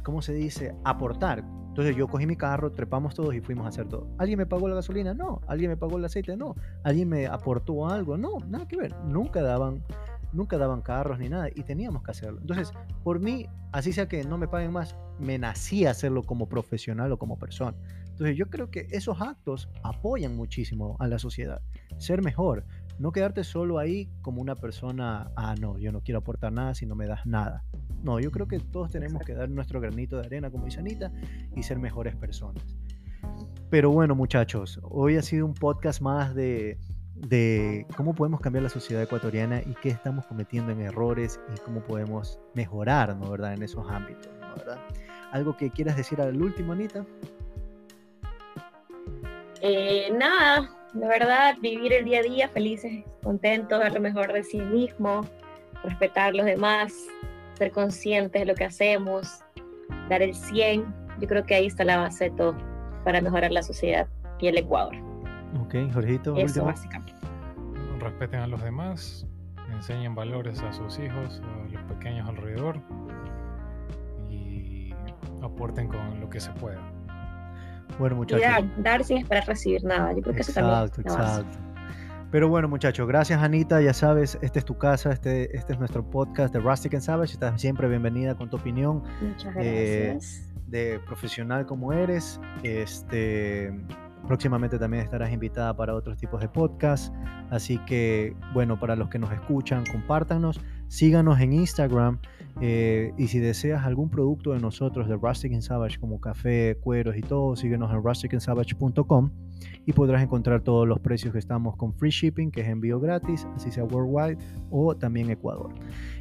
¿cómo se dice? Aportar. Entonces yo cogí mi carro, trepamos todos y fuimos a hacer todo. ¿Alguien me pagó la gasolina? No. ¿Alguien me pagó el aceite? No. ¿Alguien me aportó algo? No, nada que ver. Nunca daban, nunca daban carros ni nada y teníamos que hacerlo. Entonces, por mí, así sea que no me paguen más, me nací hacerlo como profesional o como persona. Entonces yo creo que esos actos apoyan muchísimo a la sociedad. Ser mejor. No quedarte solo ahí como una persona, ah, no, yo no quiero aportar nada si no me das nada. No, yo creo que todos tenemos que dar nuestro granito de arena como Isanita y ser mejores personas. Pero bueno, muchachos, hoy ha sido un podcast más de, de cómo podemos cambiar la sociedad ecuatoriana y qué estamos cometiendo en errores y cómo podemos mejorar, ¿no? ¿verdad? En esos ámbitos, ¿no? ¿verdad? ¿Algo que quieras decir al último, Anita? Eh, nada, de verdad, vivir el día a día felices, contentos, dar lo mejor de sí mismo, respetar a los demás, ser conscientes de lo que hacemos, dar el 100. Yo creo que ahí está la base de todo para mejorar la sociedad y el Ecuador. Ok, Jorgito. Eso básicamente. Respeten a los demás, enseñen valores a sus hijos, a los pequeños alrededor y aporten con lo que se pueda. Bueno, muchachos. Y dar, sin esperar recibir nada. Yo creo que exacto, eso también. Exacto. Pero bueno, muchachos, gracias Anita, ya sabes, este es tu casa, este, este es nuestro podcast de Rustic and Savage, estás siempre bienvenida con tu opinión. Muchas eh, gracias. de profesional como eres. Este, próximamente también estarás invitada para otros tipos de podcasts, así que bueno, para los que nos escuchan, compártanos, síganos en Instagram. Eh, y si deseas algún producto de nosotros, de Rustic and Savage, como café, cueros y todo, síguenos en rusticandsavage.com y podrás encontrar todos los precios que estamos con free shipping, que es envío gratis, así sea worldwide o también Ecuador.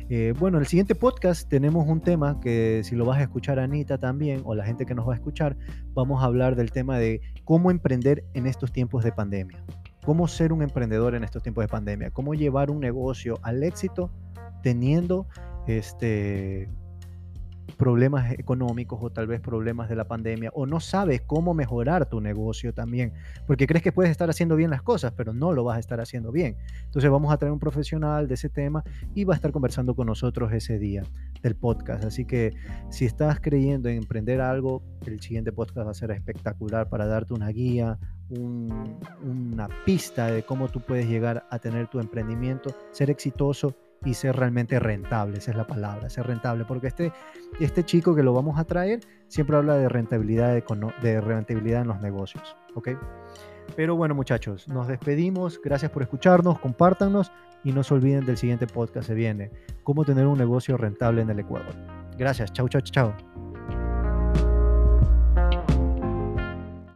Eh, bueno, en el siguiente podcast tenemos un tema que si lo vas a escuchar Anita también o la gente que nos va a escuchar, vamos a hablar del tema de cómo emprender en estos tiempos de pandemia. Cómo ser un emprendedor en estos tiempos de pandemia, cómo llevar un negocio al éxito teniendo este, problemas económicos o tal vez problemas de la pandemia o no sabes cómo mejorar tu negocio también, porque crees que puedes estar haciendo bien las cosas, pero no lo vas a estar haciendo bien. Entonces vamos a traer un profesional de ese tema y va a estar conversando con nosotros ese día del podcast. Así que si estás creyendo en emprender algo, el siguiente podcast va a ser espectacular para darte una guía, una pista de cómo tú puedes llegar a tener tu emprendimiento, ser exitoso y ser realmente rentable, esa es la palabra, ser rentable, porque este, este chico que lo vamos a traer siempre habla de rentabilidad, de rentabilidad en los negocios, ¿ok? Pero bueno muchachos, nos despedimos, gracias por escucharnos, compártanos y no se olviden del siguiente podcast se viene, cómo tener un negocio rentable en el Ecuador. Gracias, chau, chau, chau.